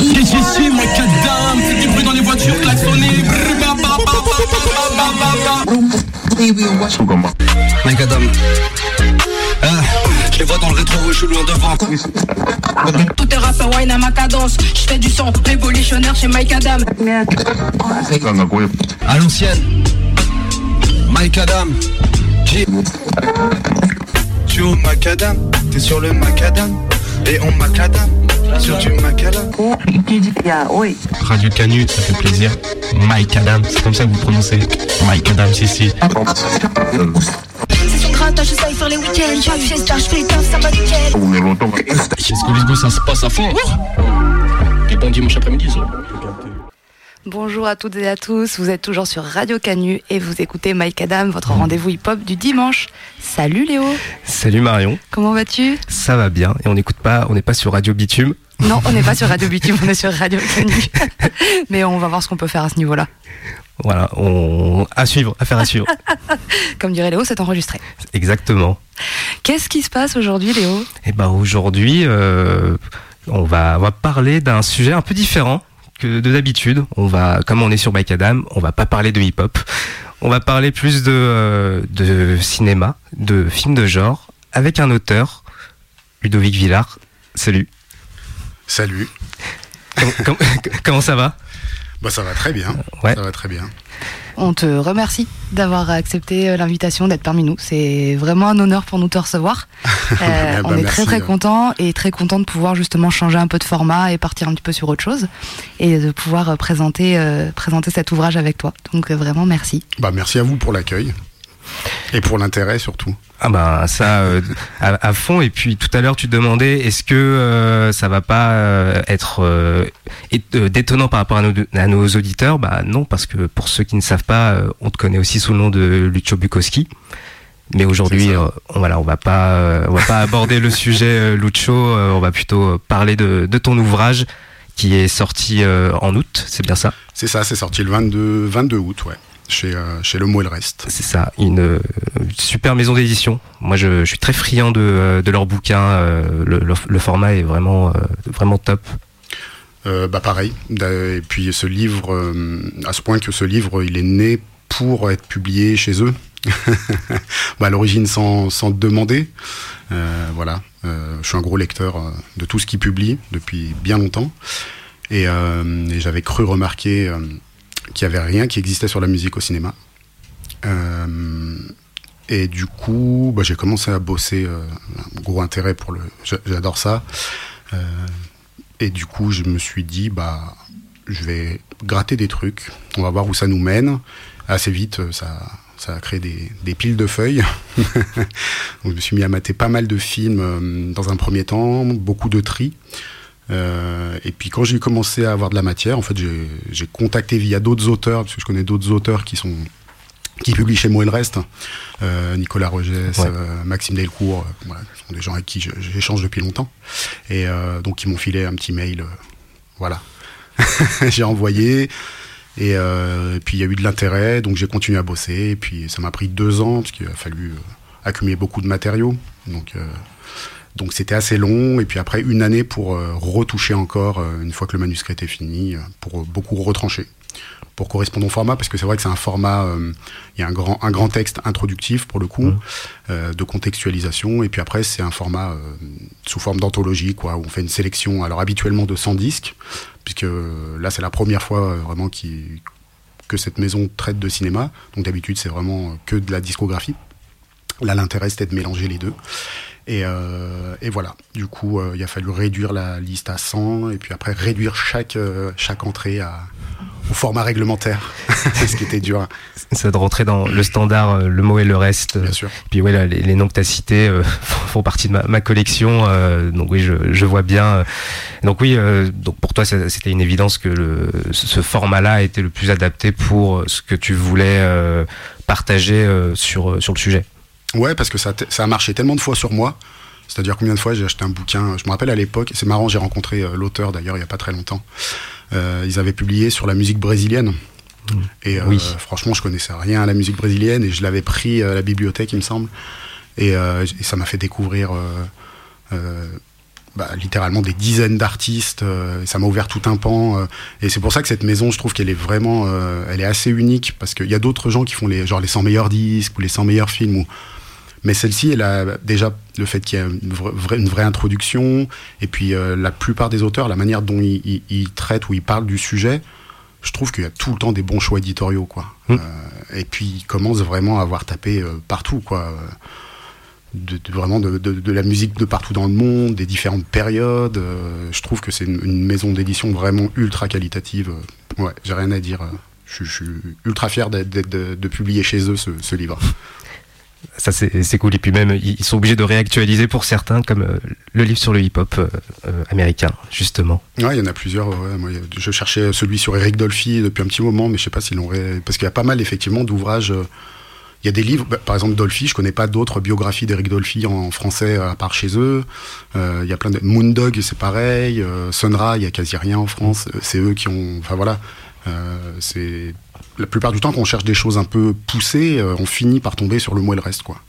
Ici, ici, macadam, fais du bruit dans les voitures, klaxonner. Macadam. Ah, je les vois dans le rétro, je suis loin devant. Tout est rappeur wine à ma cadence. Je fais du son révolutionnaire chez Mike Adam. À l'ancienne. Mike Adam. G. Tu au macadam, t'es sur le macadam, et on macadam, sur du macadam. Radio Canut, ça fait plaisir. Mike Adam, c'est comme ça que vous prononcez. Mike Adam, si, si. C'est son grattage, je sais faire les week-ends. Pas de fiesta, je fais taf, ça va nickel. Chez Scolisgo, ça se passe à fond. Dimanche après-midi, ça. Bonjour à toutes et à tous, vous êtes toujours sur Radio Canu et vous écoutez Mike Adam, votre rendez-vous hip-hop du dimanche. Salut Léo, Salut Marion, comment vas-tu? Ça va bien et on n'écoute pas, on n'est pas sur Radio Bitume. Non, on n'est pas sur Radio Bitume, on est sur Radio Canu. Mais on va voir ce qu'on peut faire à ce niveau-là. Voilà, on à suivre, affaire à suivre. Comme dirait Léo, c'est enregistré. Exactement. Qu'est-ce qui se passe aujourd'hui Léo? Et ben aujourd'hui, euh, on va on va parler d'un sujet un peu différent que de d'habitude. On va, comme on est sur Mike Adam, on va pas parler de hip-hop. On va parler plus de euh, de cinéma, de films de genre, avec un auteur, Ludovic Villard. Salut. Salut. Comment, comment- comment ça va? Bah ça va très bien. Ouais. Ça va très bien. On te remercie d'avoir accepté euh, l'invitation d'être parmi nous. C'est vraiment un honneur pour nous de te recevoir. Euh, ben, on est merci, très très euh. content et très content de pouvoir justement changer un peu de format et partir un petit peu sur autre chose et de pouvoir euh, présenter euh, présenter cet ouvrage avec toi. Donc vraiment merci. Bah merci à vous pour l'accueil et pour l'intérêt surtout. Ah ben ça euh, à, à fond et puis tout à l'heure tu te demandais est-ce que euh, ça va pas euh, être et- détonnant par rapport à nos, à nos auditeurs? Bah non parce que pour ceux qui ne savent pas on te connaît aussi sous le nom de Lucio Bukowski. Mais aujourd'hui on, voilà on va pas on va pas aborder le sujet Lucio euh, on va plutôt parler de, de ton ouvrage qui est sorti en août c'est bien ça? C'est ça, c'est sorti le 22, 22 août, ouais. Chez, euh, chez Le Mot et le Reste. C'est ça, une euh, super maison d'édition. Moi, je, je suis très friand de, euh, de leurs bouquins. le, le- le format est vraiment, vraiment top. Bah pareil. Et puis ce livre, à ce point que ce livre, il est né pour être publié chez eux. bah, à l'origine sans, sans demander. Euh, voilà. Euh, je suis un gros lecteur de tout ce qu'ils publient depuis bien longtemps. Et, euh, et j'avais cru remarquer qu'il n'y avait rien qui existait sur la musique au cinéma. Euh, et du coup, bah, j'ai commencé à bosser. euh, un gros intérêt pour le. j'a- J'adore ça. Euh, et du coup, je me suis dit, bah, je vais gratter des trucs. On va voir où ça nous mène. Assez vite, ça, ça a créé des, des piles de feuilles. Donc, je me suis mis à mater pas mal de films dans un premier temps, beaucoup de tri. Euh, et puis quand j'ai commencé à avoir de la matière, en fait, j'ai contacté via d'autres auteurs, parce que je connais d'autres auteurs qui sont qui publient chez moi et le reste. Euh, Nicolas Rogès, Ouais. euh, Maxime Delcourt, voilà, ce sont des gens avec qui j'échange depuis longtemps. Et donc ils m'ont filé un petit mail, voilà. j'ai envoyé. Et, et puis il y a eu de l'intérêt, donc j'ai continué à bosser. Et puis ça m'a pris deux ans, parce qu'il a fallu accumuler beaucoup de matériaux. Donc donc c'était assez long. Et puis après une année pour euh, retoucher encore, euh, une fois que le manuscrit était fini, euh, pour beaucoup retrancher pour correspondre au format, parce que c'est vrai que c'est un format, il y a un grand, un grand texte introductif pour le coup, euh, de contextualisation, et puis après c'est un format sous forme d'anthologie, quoi, où on fait une sélection, alors habituellement de 100 disques, puisque là c'est la première fois vraiment qui, que cette maison traite de cinéma, donc d'habitude c'est vraiment que de la discographie. Là l'intérêt c'était de mélanger les deux. Et, euh, et voilà, du coup euh, il a fallu réduire la liste à 100, et puis après réduire chaque, euh, chaque entrée à, au format réglementaire, ce qui était dur, Ça de rentrer dans le standard, euh, le mot et le reste. bien sûr. Puis ouais, là, les, les noms que tu as cités euh, font partie de ma, ma collection. euh, donc oui, je, je vois bien. Donc oui, euh, donc pour toi, c'était une évidence que le, ce format-là était le plus adapté pour ce que tu voulais partager sur, sur le sujet. Ouais, parce que ça, ça a marché tellement de fois sur moi. C'est-à-dire combien de fois j'ai acheté un bouquin. Je me rappelle à l'époque, c'est marrant, j'ai rencontré euh, l'auteur d'ailleurs il y a pas très longtemps. Euh, ils avaient publié sur la musique brésilienne. Et euh, Oui. franchement, je connaissais rien à la musique brésilienne et je l'avais pris à la bibliothèque, il me semble. Et, euh, et ça m'a fait découvrir euh, euh, bah, littéralement des dizaines d'artistes. ça m'a ouvert tout un pan. et c'est pour ça que cette maison, je trouve qu'elle est vraiment, elle est assez unique parce qu'il y a d'autres gens qui font les genre les 100 meilleurs disques ou les 100 meilleurs films. Ou... Mais celle-ci, elle a déjà le fait qu'il y a une vraie, une vraie, introduction et puis la plupart des auteurs, la manière dont ils, ils traitent ou ils parlent du sujet je trouve qu'il y a tout le temps des bons choix éditoriaux, quoi. Mmh. Euh, et puis il commence vraiment à avoir tapé euh, partout, quoi. De, vraiment de, la musique de partout dans le monde, des différentes périodes. Euh, je trouve que c'est une, maison d'édition vraiment ultra qualitative. ouais, j'ai rien à dire. Je, suis ultra fier de, publier chez eux ce livre. Ça c'est cool et puis même ils sont obligés de réactualiser pour certains comme euh, le livre sur le hip-hop euh, euh, américain justement. Ouais, il y en a plusieurs. je cherchais celui sur Eric Dolphy depuis un petit moment, mais je sais pas s'ils l'ont parce qu'il y a pas mal effectivement d'ouvrages. Il y a des livres, bah, par exemple Dolphy, je connais pas d'autres biographies d'Eric Dolphy en français à part chez eux. il y a plein de Moondog, c'est pareil. Sonra, il y a quasi rien en France. C'est eux qui ont, enfin voilà, c'est la plupart du temps, quand on cherche des choses un peu poussées, euh, on finit par tomber sur le mot et le reste, quoi.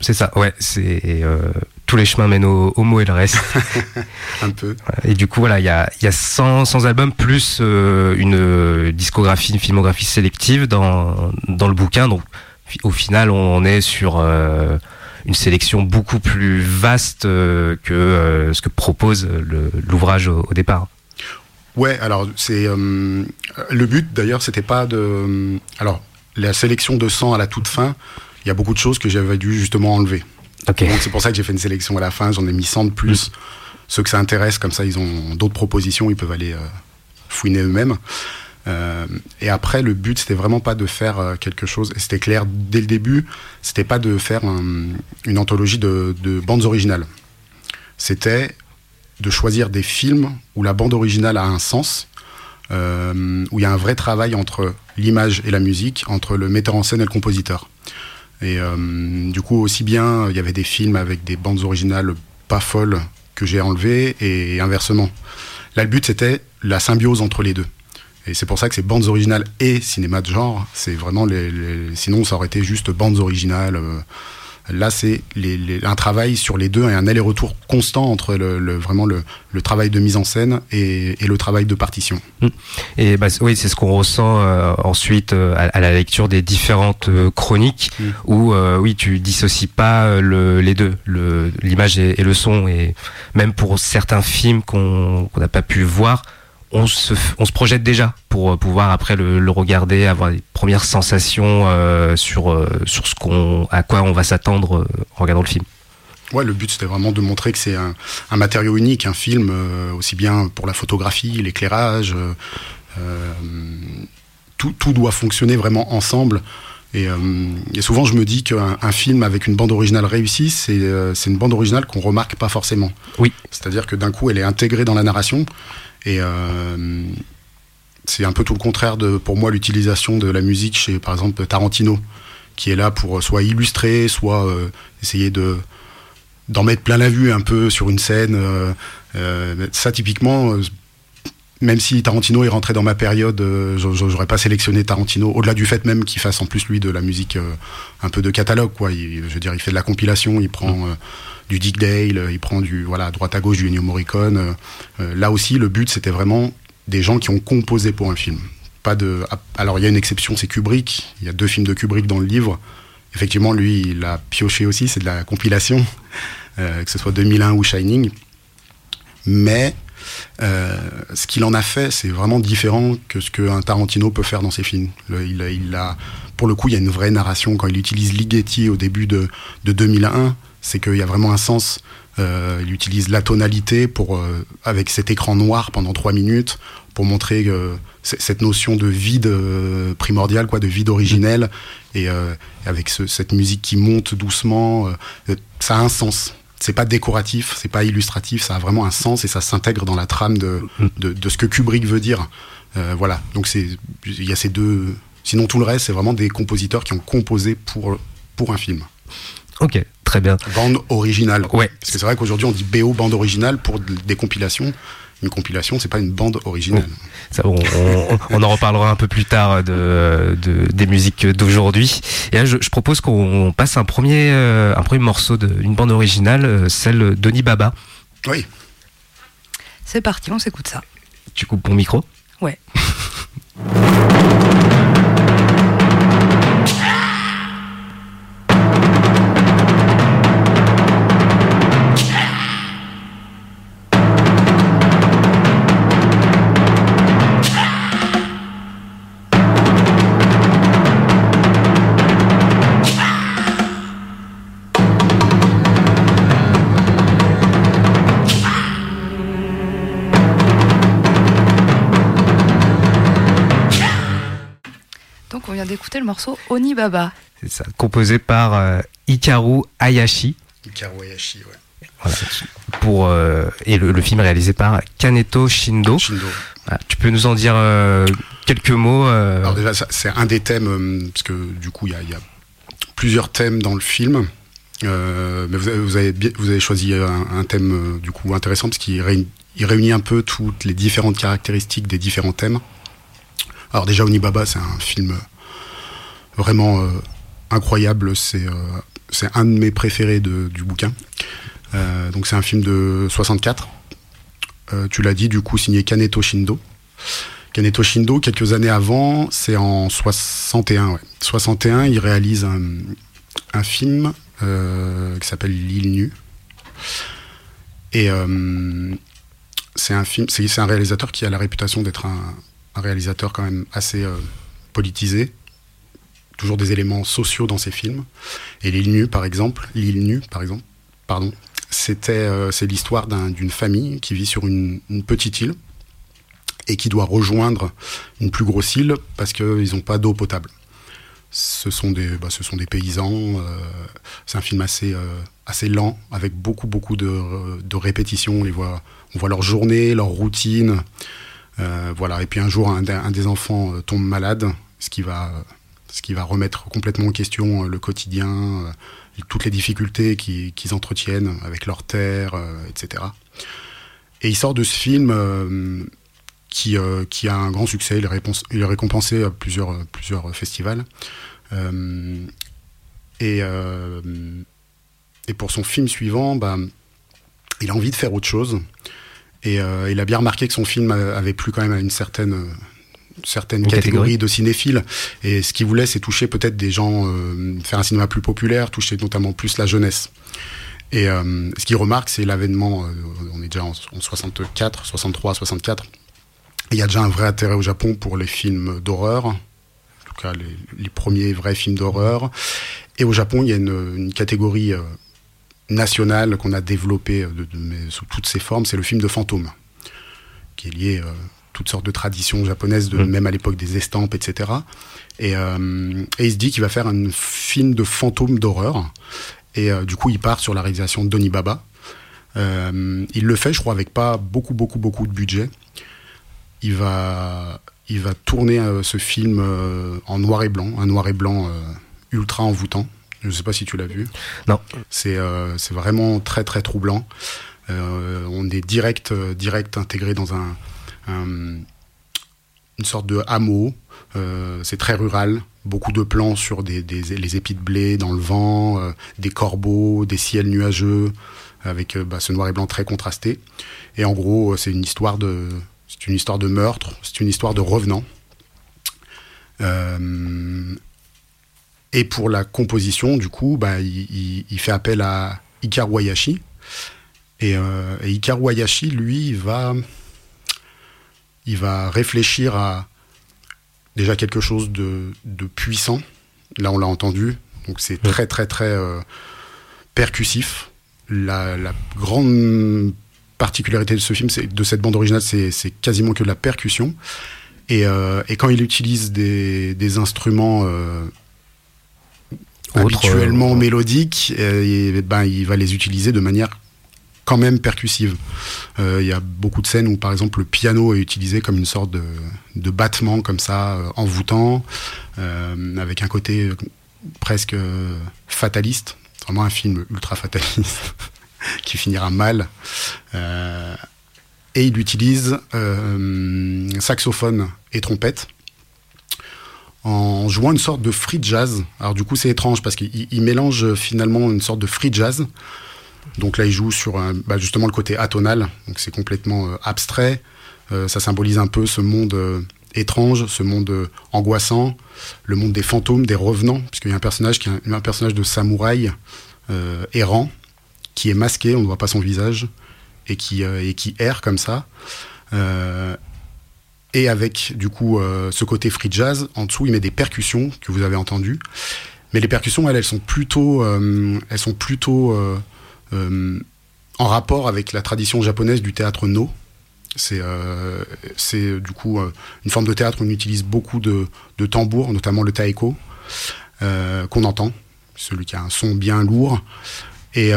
C'est ça, ouais, c'est euh, tous les chemins mènent au, mot et le reste. un peu. Et du coup, voilà, il y a, y a 100, albums plus euh, une discographie, une filmographie sélective dans, dans le bouquin. Donc, au final, on, est sur une sélection beaucoup plus vaste que ce que propose l'ouvrage au, départ. Ouais, alors c'est euh, le but d'ailleurs, c'était pas de. Alors la sélection de 100 à la toute fin, il y a beaucoup de choses que j'avais dû justement enlever. Okay. Donc c'est pour ça que j'ai fait une sélection à la fin. J'en ai mis 100 de plus. Mm. Ceux que ça intéresse, comme ça, ils ont d'autres propositions, ils peuvent aller euh, fouiner eux-mêmes. Euh, et après, le but, c'était vraiment pas de faire euh, quelque chose. Et c'était clair dès le début. C'était pas de faire une anthologie de, de bandes originales. C'était de choisir des films où la bande originale a un sens, euh, où il y a un vrai travail entre l'image et la musique, entre le metteur en scène et le compositeur. Et du coup, aussi bien, il y avait des films avec des bandes originales pas folles que j'ai enlevées, et inversement. Là, le but, c'était la symbiose entre les deux. Et c'est pour ça que c'est bandes originales et cinéma de genre. C'est vraiment les, Sinon, ça aurait été juste bandes originales. Euh, Là, c'est un travail sur les deux et un aller-retour constant entre le, vraiment le, travail de mise en scène et, le travail de partition. Mmh. Et bah, oui, c'est ce qu'on ressent euh, ensuite euh, à, la lecture des différentes euh, chroniques mmh. où oui, tu dissocies pas les deux, l'image et, et, le son. Et même pour certains films qu'on n'a pas pu voir, on se, on se projette déjà pour euh, pouvoir après le, regarder, avoir des premières sensations euh, sur, euh, sur ce qu'on, à quoi on va s'attendre en regardant le film. Ouais, le but c'était vraiment de montrer que c'est un, un, matériau unique, un film, aussi bien pour la photographie, l'éclairage, tout, tout, doit fonctionner vraiment ensemble. Et, et souvent je me dis qu'un un film avec une bande originale réussie, c'est une bande originale qu'on remarque pas forcément. Oui. C'est-à-dire que d'un coup elle est intégrée dans la narration et euh, c'est un peu tout le contraire de, pour moi, l'utilisation de la musique chez, par exemple, Tarantino, qui est là pour soit illustrer, soit euh, essayer de d'en mettre plein la vue un peu sur une scène. Euh, ça, typiquement, même si Tarantino est rentré dans ma période, j'aurais pas sélectionné Tarantino, au-delà du fait même qu'il fasse en plus lui de la musique un peu de catalogue, quoi. je veux dire, il fait de la compilation, il prend mmh du Dick Dale, il prend du voilà à droite à gauche du Ennio Morricone. Euh, euh, là aussi, le but c'était vraiment des gens qui ont composé pour un film. Pas de. Alors il y a une exception, c'est Kubrick. Il y a deux films de Kubrick dans le livre. Effectivement, lui, il a pioché aussi, c'est de la compilation, euh, que ce soit 2001 ou Shining. Mais ce qu'il en a fait, c'est vraiment différent que ce qu'un Tarantino peut faire dans ses films. il, a, pour le coup, il y a une vraie narration. Quand il utilise Ligeti au début de, de 2001, c'est qu'il y a vraiment un sens. Euh, il utilise la tonalité pour, euh, avec cet écran noir pendant trois minutes pour montrer euh, cette notion de vide euh, primordial, quoi, de vide originel, et euh, avec ce, cette musique qui monte doucement, ça a un sens. C'est pas décoratif, c'est pas illustratif, ça a vraiment un sens et ça s'intègre dans la trame de, de, de, ce que Kubrick veut dire. voilà, donc c'est il y a ces deux. Sinon tout le reste, c'est vraiment des compositeurs qui ont composé pour pour un film. Ok, très bien. Bande originale. Ouais. Parce que c'est vrai qu'aujourd'hui on dit BO bande originale pour des compilations. Une compilation, c'est pas une bande originale. Ça, on, on, en reparlera un peu plus tard de, de des musiques d'aujourd'hui. Et là, je, je propose qu'on passe un premier, euh, un premier morceau d'une bande originale, euh, celle d'Oni Baba. Oui. C'est parti, on s'écoute ça. Tu coupes mon micro? Ouais. le morceau Onibaba. C'est ça, composé par euh, Hikaru Hayashi. Hikaru Hayashi, ouais. Voilà, pour, euh, et le, film réalisé par Kaneto Shindo. Shindo. tu peux nous en dire euh, quelques mots Alors déjà, c'est un des thèmes, parce que du coup, il y, y a, plusieurs thèmes dans le film. mais vous avez, vous avez, vous avez choisi un, thème du coup intéressant parce qu'il réunit, réunit un peu toutes les différentes caractéristiques des différents thèmes. Alors déjà Onibaba c'est un film vraiment euh, incroyable. C'est euh, c'est un de mes préférés du bouquin. Euh, donc c'est un film de 64. tu l'as dit, du coup signé Kaneto Shindo. Kaneto Shindo, quelques années avant, c'est en 61. Ouais. 61, il réalise un, film qui s'appelle L'île nue. Et c'est un un réalisateur qui a la réputation d'être un, réalisateur quand même assez politisé toujours des éléments sociaux dans ses films. Et l'île nue, par exemple, l'île nue, par exemple, pardon, c'était euh, c'est l'histoire d'une famille qui vit sur une, petite île et qui doit rejoindre une plus grosse île parce qu'ils n'ont pas d'eau potable. Ce sont des, bah, ce sont des paysans. Euh, c'est un film assez, euh, assez lent, avec beaucoup, beaucoup de, répétitions. On, les voit, on voit leur journée, leur routine. voilà. Et puis un jour, un des enfants tombe malade, ce qui va ce qui va remettre complètement en question euh, le quotidien, euh, toutes les difficultés qu'ils entretiennent avec leur terre, euh, etc. Et il sort de ce film qui, a un grand succès. Il est, récompensé à plusieurs, festivals. et, et pour son film suivant, bah, il a envie de faire autre chose. Et il a bien remarqué que son film avait plu quand même à une certaine certaines catégories de cinéphiles. Et ce qu'il voulait, c'est toucher peut-être des gens, euh, faire un cinéma plus populaire, toucher notamment plus la jeunesse. Et euh, ce qu'il remarque, c'est l'avènement, euh, on est déjà en, 64, 63, 64. Il y a déjà un vrai intérêt au Japon pour les films d'horreur, en tout cas les, premiers vrais films d'horreur. Et au Japon, il y a une, catégorie nationale qu'on a développée sous toutes ses formes, c'est le film de fantôme, qui est lié toutes sortes de traditions japonaises, de, mm. même à l'époque des estampes, etc. Euh, et, il se dit qu'il va faire un film de fantômes d'horreur. Et euh, du coup, il part sur la réalisation de Donny Baba. Euh, il le fait, je crois, avec pas beaucoup, beaucoup, beaucoup de budget. Il va, il va tourner ce film en noir et blanc, un noir et blanc ultra envoûtant. Je ne sais pas si tu l'as vu. Non. C'est vraiment très, très troublant. on est direct, direct intégré dans un, euh, une sorte de hameau. Euh, c'est très rural, beaucoup de plans sur les épis de blé dans le vent, euh, des corbeaux, des ciels nuageux, avec bah, ce noir et blanc très contrasté. Et en gros, c'est une histoire de, c'est une histoire de meurtre, c'est une histoire de revenant. et pour la composition, du coup, bah, il, fait appel à Hikaru Hayashi. Et, et lui, va il va réfléchir à déjà quelque chose de, puissant. Là, on l'a entendu, donc c'est très très très euh, percussif. La, grande particularité de ce film, de cette bande originale, c'est quasiment que de la percussion. Et, euh, quand il utilise des, instruments euh, habituellement mélodiques, ben, il va les utiliser de manière quand même percussive. Euh, il y a beaucoup de scènes où, par exemple, le piano est utilisé comme une sorte de, battement comme ça, euh, envoûtant, euh, avec un côté presque fataliste. Vraiment un film ultra fataliste qui finira mal. et il utilise saxophone et trompette en jouant une sorte de free jazz. Alors du coup c'est étrange parce qu'il mélange finalement une sorte de free jazz Donc là, il joue sur bah, justement le côté atonal, donc c'est complètement abstrait. ça symbolise un peu ce monde étrange, ce monde angoissant, le monde des fantômes, des revenants, puisqu'il y a un personnage qui est un, personnage de samouraï errant qui est masqué, on ne voit pas son visage et qui erre comme ça et avec du coup euh, ce côté free jazz. En dessous, il met des percussions que vous avez entendues, mais les percussions, elles, elles sont plutôt, euh, elles sont plutôt euh, en rapport avec la tradition japonaise du théâtre no. C'est c'est du coup une forme de théâtre où on utilise beaucoup de, tambours, notamment le taiko, qu'on entend, celui qui a un son bien lourd. Et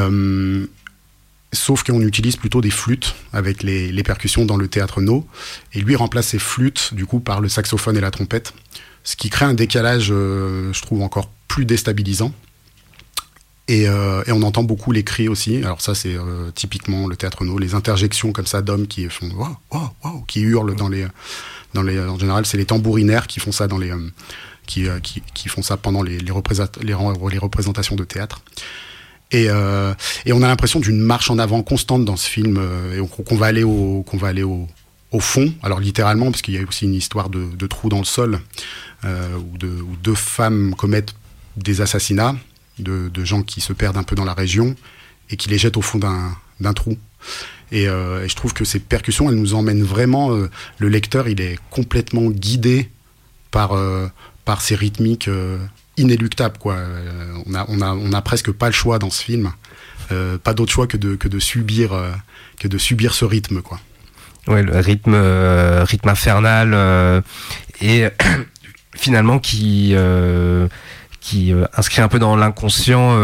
Sauf qu'on utilise plutôt des flûtes avec les, percussions dans le théâtre no. Et lui remplace ses flûtes, du coup, par le saxophone et la trompette. Ce qui crée un décalage, euh, je trouve, encore plus déstabilisant. Euh, et, on entend beaucoup les cris aussi. Alors ça, c'est euh, typiquement le théâtre no, les interjections comme ça d'hommes qui font qui hurlent dans les, les. En général, c'est les tambourinaires qui font ça dans les, qui, qui, font ça pendant les, les, les représentations de théâtre. Euh, et, on a l'impression d'une marche en avant constante dans ce film, euh, et qu'on va aller au, qu'on va aller au, fond. Alors littéralement, parce qu'il y a aussi une histoire de, de trou dans le sol, euh, où, deux femmes commettent des assassinats de, gens qui se perdent un peu dans la région et qui les jettent au fond d'un trou. Et, je trouve que ces percussions, elles nous emmènent vraiment. le lecteur, il est complètement guidé par, par ces rythmiques inéluctable. Quoi. Euh, on, a, on, a, on a presque pas le choix dans ce film. Euh, pas d'autre choix que de, que de subir euh, que de subir ce rythme quoi. Ouais, le rythme rythme infernal et finalement qui qui inscrit un peu dans l'inconscient.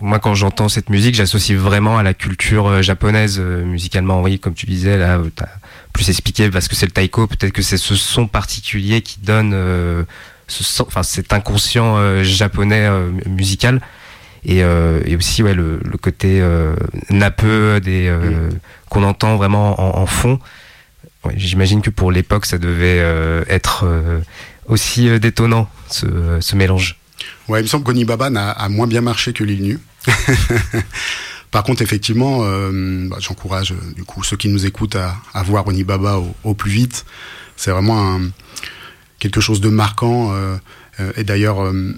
moi, quand j'entends cette musique, j'associe vraiment à la culture japonaise musicalement. Oui, comme tu disais là, as plus expliqué parce que c'est le taiko. Peut-être que c'est ce son particulier qui donne enfin cet inconscient euh, japonais euh, musical et, euh, et, aussi ouais le, le côté nappeux des qu'on entend vraiment en, fond. J'imagine que pour l'époque ça devait être aussi détonnant ce, ce, mélange. Ouais, il me semble qu'Onibaba a, a moins bien marché que l'île nue. Par contre, effectivement, bah, j'encourage du coup ceux qui nous écoutent à, à voir Onibaba au, au plus vite. C'est vraiment un, quelque chose de marquant. Euh, euh, et d'ailleurs, euh,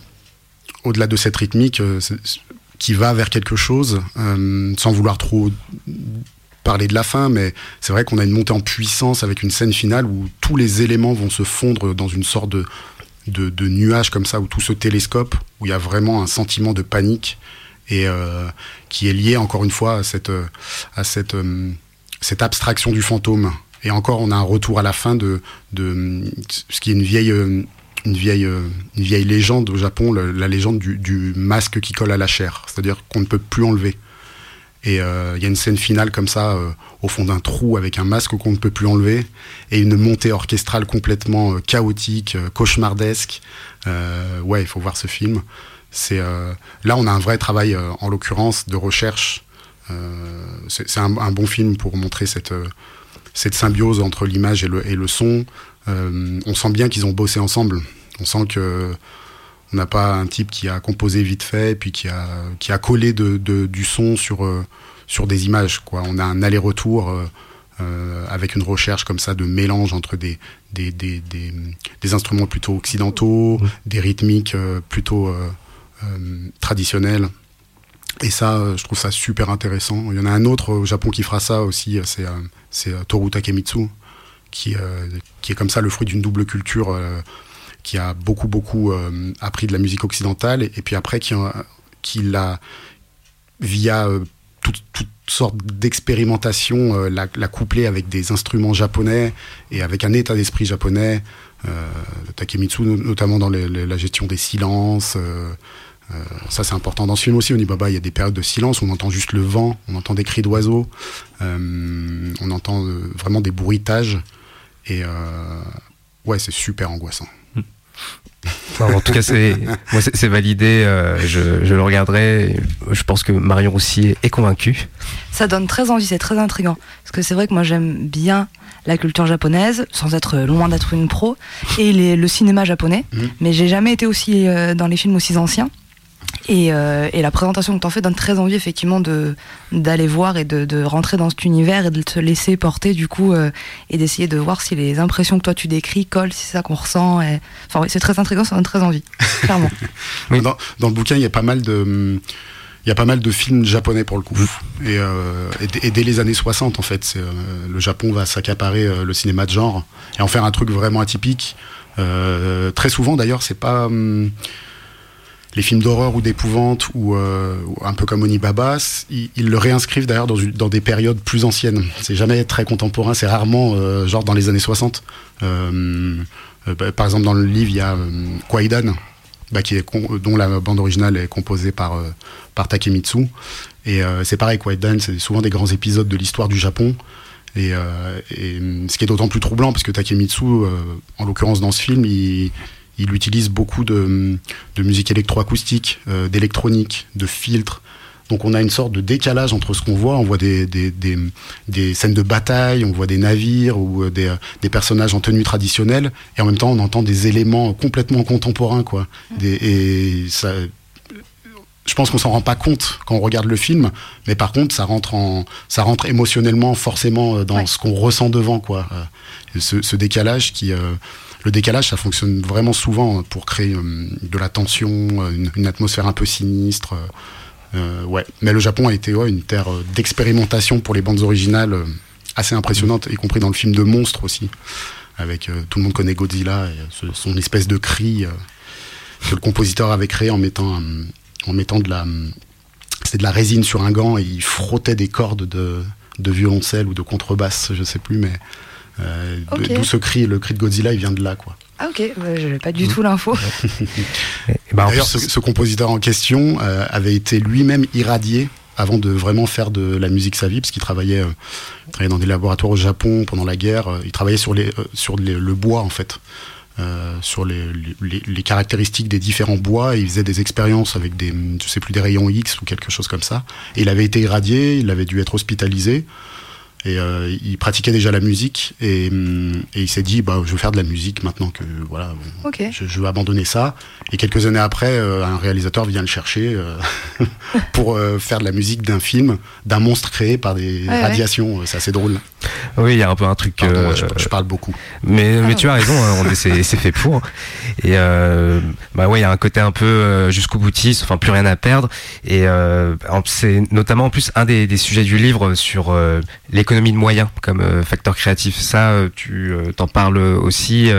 au-delà de cette rythmique, qui va vers quelque chose, sans vouloir trop parler de la fin, mais c'est vrai qu'on a une montée en puissance avec une scène finale où tous les éléments vont se fondre dans une sorte de, de, nuage comme ça, où tout se télescope, où il y a vraiment un sentiment de panique et qui est lié encore une fois à cette, à cette, cette abstraction du fantôme et encore, on a un retour à la fin de, de ce qui est une vieille, une vieille, une vieille légende au Japon, la légende du, masque qui colle à la chair, c'est-à-dire qu'on ne peut plus enlever. Et euh, il y a une scène finale comme ça, euh, au fond d'un trou, avec un masque qu'on ne peut plus enlever, et une montée orchestrale complètement euh, chaotique, cauchemardesque. ouais, il faut voir ce film. Là, on a un vrai travail, en l'occurrence, de recherche. c'est un, bon film pour montrer cette symbiose entre l'image et le, et le son. On sent bien qu'ils ont bossé ensemble. On sent que on n'a pas un type qui a composé vite fait et puis qui a, qui a collé de, du son sur, euh, sur des images. Quoi. On a un aller-retour euh, avec une recherche comme ça de mélange entre des, des, des, des, instruments plutôt occidentaux, des rythmiques plutôt traditionnelles. Et ça, je trouve ça super intéressant. Il y en a un autre au Japon qui fera ça aussi, c'est c'est euh, Toru Takemitsu, qui, euh, qui est comme ça le fruit d'une double culture euh, qui a beaucoup beaucoup appris de la musique occidentale et, puis après qui, qui l'a via toutes toute sortes d'expérimentations la, la coupler avec des instruments japonais et avec un état d'esprit japonais Takemitsu notamment dans la gestion des silences euh, ça, c'est important dans ce film aussi. Au Nibaba, il y a des périodes de silence on entend juste le vent, on entend des cris d'oiseaux, euh, on entend euh, vraiment des bruitages. Et ouais, c'est super angoissant. En tout cas, c'est moi, c'est validé. je, je, le regarderai. Je pense que Marion aussi est convaincue. Ça donne très envie, c'est très intriguant. Parce que c'est vrai que moi, j'aime bien la culture japonaise, sans être loin d'être une pro, et les, le cinéma japonais. Mmh. Mais j'ai jamais été aussi dans les films aussi anciens. Et, et, la présentation que tu en fais donne très envie effectivement de d'aller voir et de, de, rentrer dans cet univers et de te laisser porter du coup et d'essayer de voir si les impressions que toi tu décris collent, si c'est ça qu'on ressent. Et... Enfin oui, c'est très intriguant, ça donne très envie, clairement. dans, dans, le bouquin, il y a pas mal de il y a pas mal de films japonais pour le coup. Et, euh, et, dès les années 60, en fait, euh, le Japon va s'accaparer euh, le cinéma de genre et en faire un truc vraiment atypique. Euh, très souvent, d'ailleurs, c'est pas hum, les films d'horreur ou d'épouvante ou, euh, un peu comme Onibaba, ils, ils le réinscrivent d'ailleurs dans, des périodes plus anciennes. C'est jamais très contemporain, c'est rarement genre dans les années 60. Bah, par exemple, dans le livre, il y a Kwaidan, bah, qui est dont la bande originale est composée par par Takemitsu. Et euh, c'est pareil, Quiet Dan, c'est souvent des grands épisodes de l'histoire du Japon. Et, euh, ce qui est d'autant plus troublant, parce que Takemitsu, euh, en l'occurrence dans ce film, il, il utilise beaucoup de, de musique électroacoustique, d'électronique, de filtres. Donc on a une sorte de décalage entre ce qu'on voit. On voit des, des, des, des, scènes de bataille, on voit des navires ou des, des, personnages en tenue traditionnelle, et en même temps on entend des éléments complètement contemporains, quoi. Et ça, je pense qu'on s'en rend pas compte quand on regarde le film, mais par contre, ça rentre en, ça rentre émotionnellement forcément euh, dans ce qu'on ressent devant, quoi. Euh, ce, ce, décalage qui, euh, le décalage, ça fonctionne vraiment souvent pour créer de la tension, une, une, atmosphère un peu sinistre. Euh, ouais. Mais le Japon a été ouais, une terre d'expérimentation pour les bandes originales assez impressionnante, y compris dans le film de monstres aussi, avec tout le monde connaît Godzilla et son espèce de cri que le compositeur avait créé en mettant en mettant de la, de la résine sur un gant et il frottait des cordes de, de violoncelle ou de contrebasse, je sais plus, mais euh, okay. d'où ce cri, le cri de Godzilla, il vient de là, quoi. Ah ok, bah, je n'ai pas du tout l'info. bah, D'ailleurs, ce, ce, compositeur en question euh, avait été lui-même irradié avant de vraiment faire de la musique sa vie, parce qu'il travaillait, euh, travaillait, dans des laboratoires au Japon pendant la guerre. Euh, il travaillait sur, les, euh, sur les, le bois, en fait. Euh, sur les, les, les, caractéristiques des différents bois. Et il faisait des expériences avec des, je sais plus, des rayons X ou quelque chose comme ça. Et il avait été irradié, il avait dû être hospitalisé. Et euh, il pratiquait déjà la musique et, et il s'est dit bah je veux faire de la musique maintenant que voilà bon, okay. je, je, veux abandonner ça et quelques années après euh, un réalisateur vient le chercher euh, pour euh, faire de la musique d'un film d'un monstre créé par des ouais, radiations ouais. c'est assez drôle oui il y a un peu un truc Pardon, je, je, parle beaucoup. mais mais tu as raison hein, c'est fait pour et bah ouais il y a un côté un peu jusqu'au boutiste enfin plus rien à perdre. Et c'est notamment en plus un des, des sujets du livre sur l'économie économie de moyens comme euh, facteur créatif. Ça, euh, tu euh, t'en parles aussi,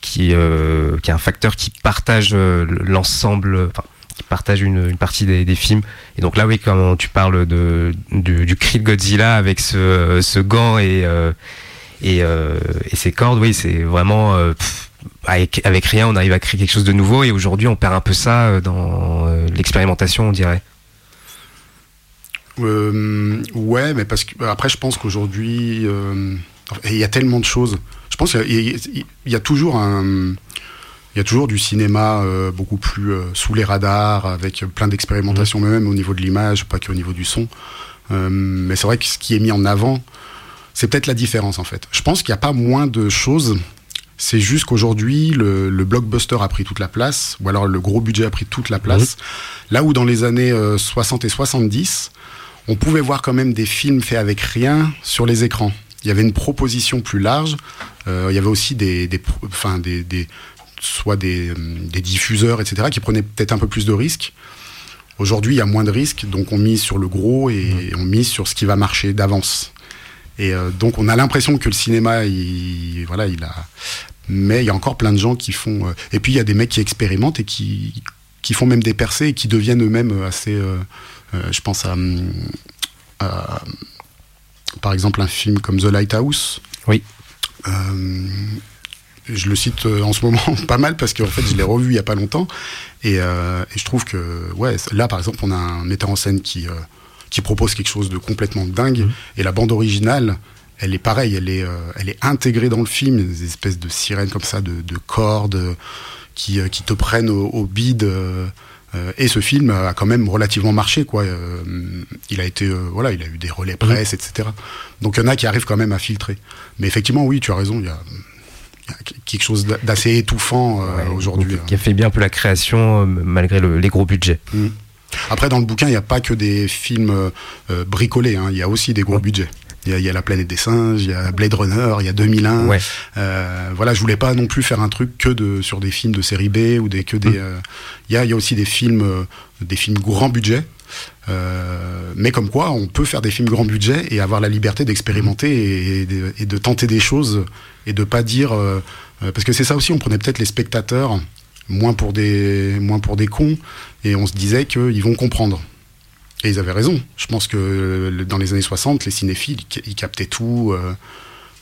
qui, qui est un facteur qui partage l'ensemble, enfin, qui partage une, partie des, films. Et donc là, oui, quand tu parles de, du, cri de Godzilla avec ce, ce gant et, et, et ses cordes, oui, c'est vraiment... Pff, avec, rien, on arrive à créer quelque chose de nouveau et aujourd'hui, on perd un peu ça dans l'expérimentation, on dirait. Euh, ouais, mais parce que après, je pense qu'aujourd'hui, euh, il y a tellement de choses. Je pense qu'il y, a toujours un, il y a toujours du cinéma euh, beaucoup plus euh, sous les radars, avec plein d'expérimentations, mmh. même au niveau de l'image, pas qu'au niveau du son. Euh, mais c'est vrai que ce qui est mis en avant, c'est peut-être la différence en fait. Je pense qu'il n'y a pas moins de choses. C'est juste qu'aujourd'hui, le, le, blockbuster a pris toute la place, ou alors le gros budget a pris toute la place. Mmh. Là où dans les années 60 et 70, on pouvait voir quand même des films faits avec rien sur les écrans. Il y avait une proposition plus large. Euh, il y avait aussi des, des, enfin des, des soit des, des, diffuseurs, etc., qui prenaient peut-être un peu plus de risques. Aujourd'hui, il y a moins de risques, donc on mise sur le gros et mmh. on mise sur ce qui va marcher d'avance. Et euh, donc on a l'impression que le cinéma, il, voilà, il a. Mais il y a encore plein de gens qui font. Euh... Et puis il y a des mecs qui expérimentent et qui, qui font même des percées et qui deviennent eux-mêmes assez. Euh, je pense à, à, par exemple, un film comme The Lighthouse. Oui. Euh, je le cite en ce moment pas mal parce qu'en fait je l'ai revu il y a pas longtemps et, euh, et, je trouve que ouais là par exemple on a un metteur en scène qui euh, qui propose quelque chose de complètement dingue mmh. et la bande originale elle est pareille elle est euh, elle est intégrée dans le film des espèces de sirènes comme ça de, de cordes qui qui te prennent au, au bide euh, et ce film a quand même relativement marché, quoi. Euh, il a été, euh, voilà, il a eu des relais presse, mmh. etc. Donc il y en a qui arrivent quand même à filtrer. Mais effectivement, oui, tu as raison. Il y a, quelque chose d'assez étouffant aujourd'hui. Qui a fait bien un peu la création malgré les gros budgets. Mmh. Après, dans le bouquin, il n'y a pas que des films bricolés, hein. il y a aussi des gros budgets. Il y, a, La planète des singes, il y a Blade Runner, il y a 2001. Ouais. Euh, voilà, je voulais pas non plus faire un truc que de sur des films de série B ou des que des. Mm. Euh, il y, a, y, a, aussi des films, euh, des films grand budget. Euh, mais comme quoi, on peut faire des films grand budget et avoir la liberté d'expérimenter et, de tenter des choses et de pas dire parce que c'est ça aussi. On prenait peut-être les spectateurs moins pour des moins pour des cons et on se disait qu'ils vont comprendre. Et ils avaient raison. Je pense que euh, dans les années 60, les cinéphiles, ils captaient tout. Euh,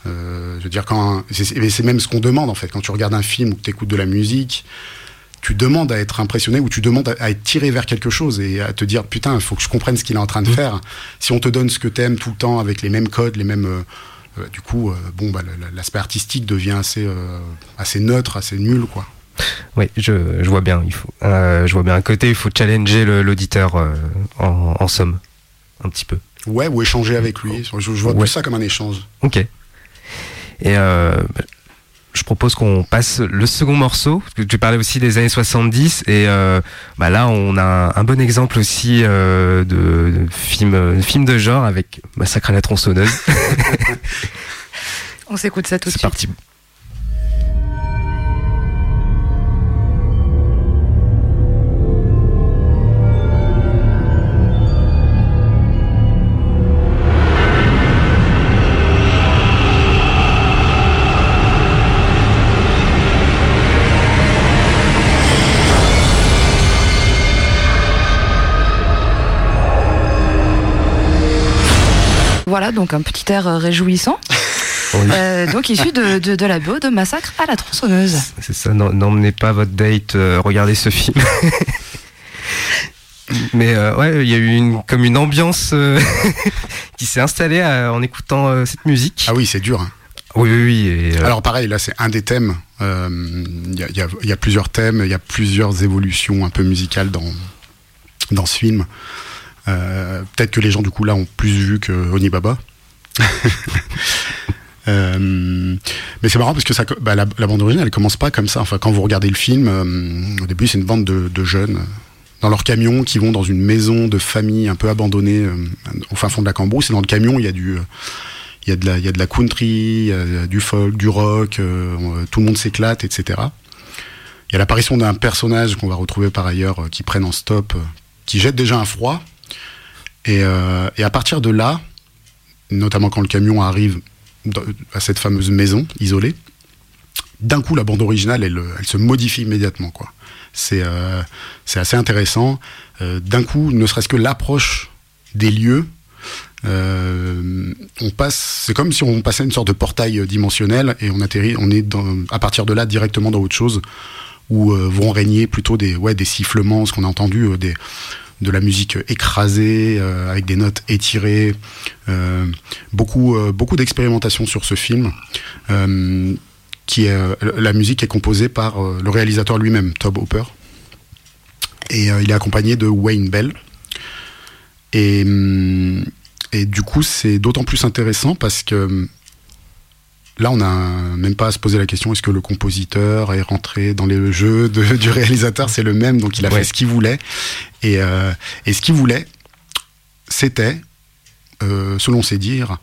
euh, je veux dire, quand c'est même ce qu'on demande en fait. Quand tu regardes un film ou que tu écoutes de la musique, tu demandes à être impressionné ou tu demandes à, être tiré vers quelque chose et à te dire putain, il faut que je comprenne ce qu'il est en train de mmh. faire. Si on te donne ce que t'aimes tout le temps avec les mêmes codes, les mêmes du coup, bon, bah, l'aspect artistique devient assez, assez neutre, assez nul, quoi. Oui, je, vois bien. Il faut, euh, je vois bien un côté, il faut challenger l'auditeur euh, en, somme, un petit peu. Ouais, ou échanger avec lui. Je, vois plus ça comme un échange. Ok. Et euh, je propose qu'on passe le second morceau. Parce que tu parlais aussi des années 70 et bah là on a un, bon exemple aussi de, de, film, film de genre avec Massacre à la tronçonneuse. on s'écoute ça tout de suite. C'est parti. Voilà, donc un petit air euh, réjouissant. Euh, donc issu de, de, la BO de Massacre à la tronçonneuse. C'est ça, n'emmenez pas votre date, euh, regardez ce film. Mais ouais, il y a eu une, comme une ambiance qui s'est installée en écoutant cette musique. Ah oui, c'est dur. Hein. Oui, oui, oui. Alors pareil, là c'est un des thèmes. Il y, a, y, a, plusieurs thèmes, il y a plusieurs évolutions un peu musicales dans, dans ce film. Euh, peut-être que les gens du coup là ont plus vu que Onibaba. Euh, mais c'est marrant parce que ça, bah, la, bande originale, elle commence pas comme ça. Enfin, quand vous regardez le film, euh, au début, c'est une bande de, jeunes dans leur camion qui vont dans une maison de famille un peu abandonnée au fin fond de la Cambrousse. Et dans le camion, il y a du, il y a de la, il y a de la country, du folk, du rock. tout le monde s'éclate, etc. Il y a l'apparition d'un personnage qu'on va retrouver par ailleurs qui prennent en stop, qui jette déjà un froid euh, et, à partir de là, notamment quand le camion arrive à cette fameuse maison isolée, d'un coup la bande originale elle, se modifie immédiatement quoi. C'est euh, assez intéressant. Euh, d'un coup, ne serait-ce que l'approche des lieux, on passe, c'est comme si on passait une sorte de portail dimensionnel et on atterrit, on est à partir de là directement dans autre chose où vont régner plutôt des ouais des sifflements, ce qu'on a entendu des de la musique écrasée, euh, avec des notes étirées, euh, beaucoup, euh, beaucoup d'expérimentation sur ce film. qui la musique est composée par le réalisateur lui-même, Tob Hopper. Et il est accompagné de Wayne Bell. Et, et du coup, c'est d'autant plus intéressant parce que Là, on n'a même pas à se poser la question est-ce que le compositeur est rentré dans les jeux du réalisateur? C'est le même, donc il a fait ce qu'il voulait. Et, euh, ce qu'il voulait, c'était, euh, selon ses dires,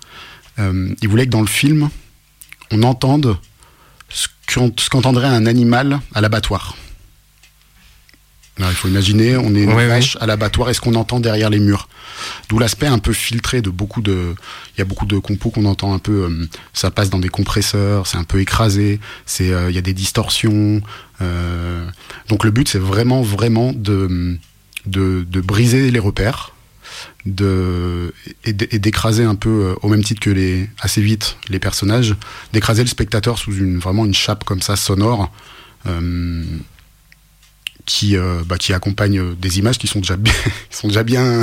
euh, il voulait que dans le film, on entende ce qu'entendrait un animal à l'abattoir il faut imaginer, on est une vache à l'abattoir, est-ce qu'on entend derrière les murs? D'où l'aspect un peu filtré de beaucoup de. Il y a beaucoup de compos qu'on entend un peu. Euh, ça passe dans des compresseurs, c'est un peu écrasé, c'est, euh, il y a des distorsions. Euh, donc le but, c'est vraiment, vraiment de, de, briser les repères. De, et d'écraser un peu au même titre que les assez vite les personnages d'écraser le spectateur sous une vraiment une chape comme ça sonore qui, euh, bah, qui accompagne euh, des images qui sont déjà bien, sont déjà bien,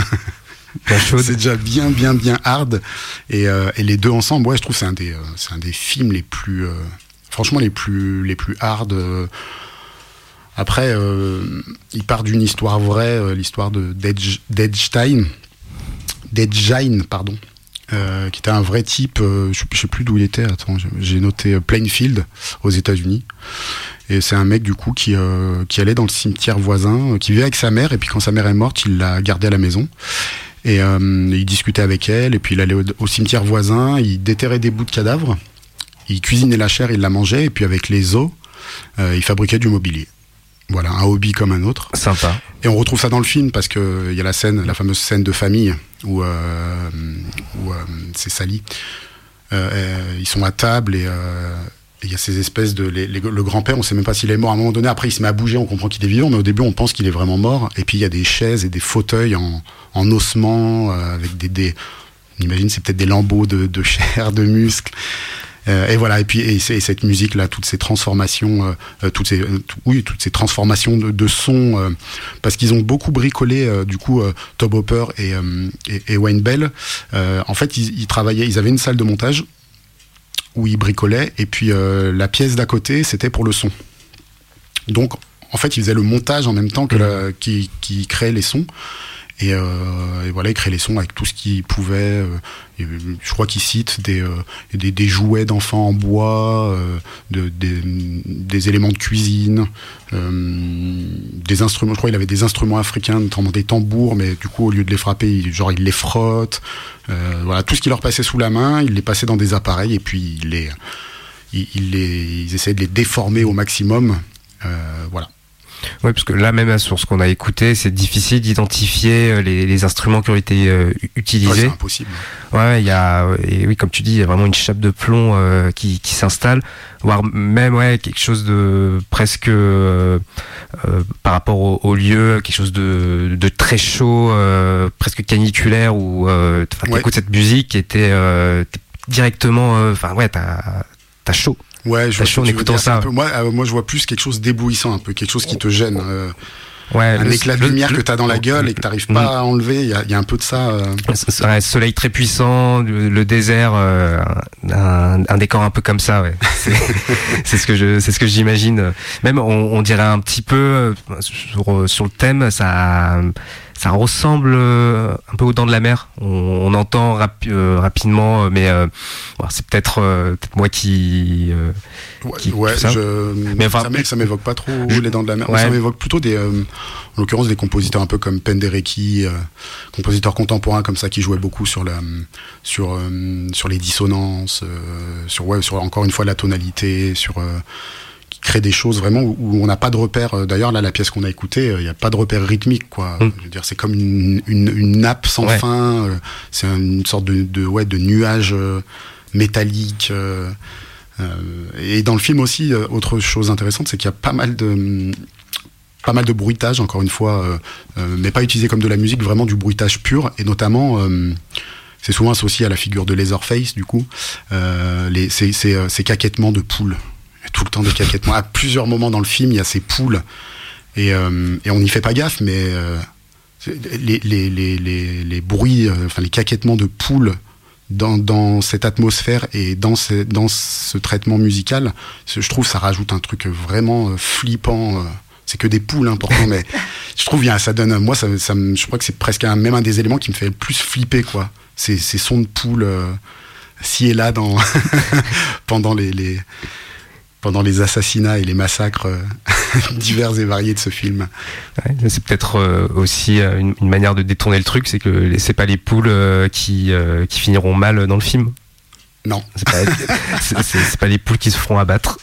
c'est déjà bien, bien, bien hard. Et, euh, et, les deux ensemble, ouais, je trouve c'est un des, c'est un des films les plus, franchement les plus, les plus hard. Après, il part d'une histoire vraie, l'histoire de Deadstein, Deadshine, pardon, qui était un vrai type, je, sais plus d'où il était, attends, j'ai noté Plainfield aux États-Unis. Et c'est un mec du coup qui, qui allait dans le cimetière voisin, qui vivait avec sa mère, et puis quand sa mère est morte, il l'a gardé à la maison. Et il discutait avec elle, et puis il allait au, cimetière voisin, il déterrait des bouts de cadavres, il cuisinait la chair, il la mangeait, et puis avec les os, il fabriquait du mobilier. Voilà, un hobby comme un autre. Sympa. Et on retrouve ça dans le film parce que il y a la scène, la fameuse scène de famille où, euh, où euh, c'est Sally. Euh, ils sont à table et il y a ces espèces de le grand-père, on sait même pas s'il est mort à un moment donné. Après, il se met à bouger, on comprend qu'il est vivant, mais au début, on pense qu'il est vraiment mort. Et puis il y a des chaises et des fauteuils en, en ossement avec des, des on imagine c'est peut-être des lambeaux de, de chair, de muscles. Euh, et voilà, et puis et, cette musique là, toutes ces transformations, euh, euh, toutes ces, oui, toutes ces transformations de, de sons, parce qu'ils ont beaucoup bricolé du coup Tob Hopper et, et, Wayne Bell. en fait, ils, ils, travaillaient, ils avaient une salle de montage où ils bricolaient, et puis la pièce d'à côté, c'était pour le son. Donc, en fait, ils faisaient le montage en même temps que la, qui, qui créait les sons. Euh, et, voilà, il crée les sons avec tout ce qu'il pouvait. Euh, je crois qu'il cite des, euh, des, des, jouets d'enfants en bois, de, des, des, éléments de cuisine, des instruments. Je crois qu'il avait des instruments africains, notamment des tambours, mais du coup, au lieu de les frapper, il, genre il les frotte. voilà, tout ce qui leur passait sous la main, il les passait dans des appareils et puis il les, il, les, ils essayaient de les déformer au maximum. voilà. Oui, parce que là même sur ce qu'on a écouté, c'est difficile d'identifier euh, les, les, instruments qui ont été euh, utilisés. c'est impossible. Ouais, il y a et oui, comme tu dis, il y a vraiment une chape de plomb euh, qui, qui s'installe, voire même ouais quelque chose de presque euh, par rapport au, au, lieu, quelque chose de, de très chaud, presque caniculaire où euh, ouais. cette musique était directement, enfin ouais, t'as as chaud. Ouais, je vois en écoutant ça. moi, euh, moi, je vois plus quelque chose d'éblouissant, un peu quelque chose qui te gêne. Euh, ouais, un éclat de lumière que tu as dans la gueule et que tu n'arrives pas à enlever. Il y a, y a, un peu de ça. Euh... Un soleil très puissant, le, désert, euh, un, un, décor un peu comme ça. Ouais. C'est ce que je, c'est ce que j'imagine. Même, on, on, dirait un petit peu sur, sur le thème, ça ça ressemble euh, un peu aux dents de la mer. On, entend euh, rapidement, euh, mais c'est peut-être moi qui. ouais, Je, mais enfin, ça m'évoque pas trop les dents de la mer. Ça m'évoque plutôt des, en l'occurrence, des compositeurs un peu comme Penderecki, compositeurs contemporains comme ça qui jouaient beaucoup sur la, sur, sur les dissonances, sur ouais, sur encore une fois la tonalité, sur crée des choses vraiment où, on n'a pas de repère. Euh, d'ailleurs, là, la pièce qu'on a écoutée, euh, il n'y a pas de repère rythmique, quoi. Mm. Je veux dire, c'est comme une, une, nappe sans fin. Euh, c'est une sorte de, de, ouais, de nuage métallique. et dans le film aussi, autre chose intéressante, c'est qu'il y a pas mal de pas mal de bruitage, encore une fois, mais pas utilisé comme de la musique, vraiment du bruitage pur, et notamment c'est souvent associé à la figure de Leatherface, du coup, les, ces, ces, ces, caquettements de poules tout le temps des caquettements. À plusieurs moments dans le film, il y a ces poules. Et, euh, et on n'y fait pas gaffe, mais euh, les, les, les, les, bruits, euh, enfin les caquettements de poules dans, dans cette atmosphère et dans ce, dans ce traitement musical, je trouve ça rajoute un truc vraiment flippant. C'est que des poules importants, mais je trouve bien ça donne. Moi, ça, ça je crois que c'est presque un, même un des éléments qui me fait le plus flipper, quoi. Ces, ces sons de poules ci et là dans pendant les, les pendant les assassinats et les massacres euh, divers et variés de ce film. Ouais, c'est peut-être euh, aussi euh, une, une, manière de détourner le truc, c'est que c'est pas les poules qui, qui finiront mal dans le film. Non. C'est pas, pas, les poules qui se feront abattre.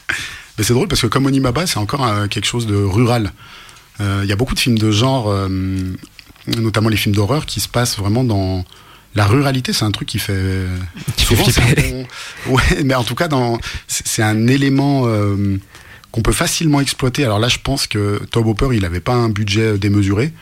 Mais c'est drôle parce que comme Onimaba, c'est encore quelque chose de rural. Il y a beaucoup de films de genre, notamment les films d'horreur, qui se passent vraiment dans la ruralité, c'est un truc qui fait, qui fait flipper. Ouais, mais en tout cas, dans, c'est un élément euh, qu'on peut facilement exploiter. Alors là, je pense que Tob Hopper, il n'avait pas un budget démesuré.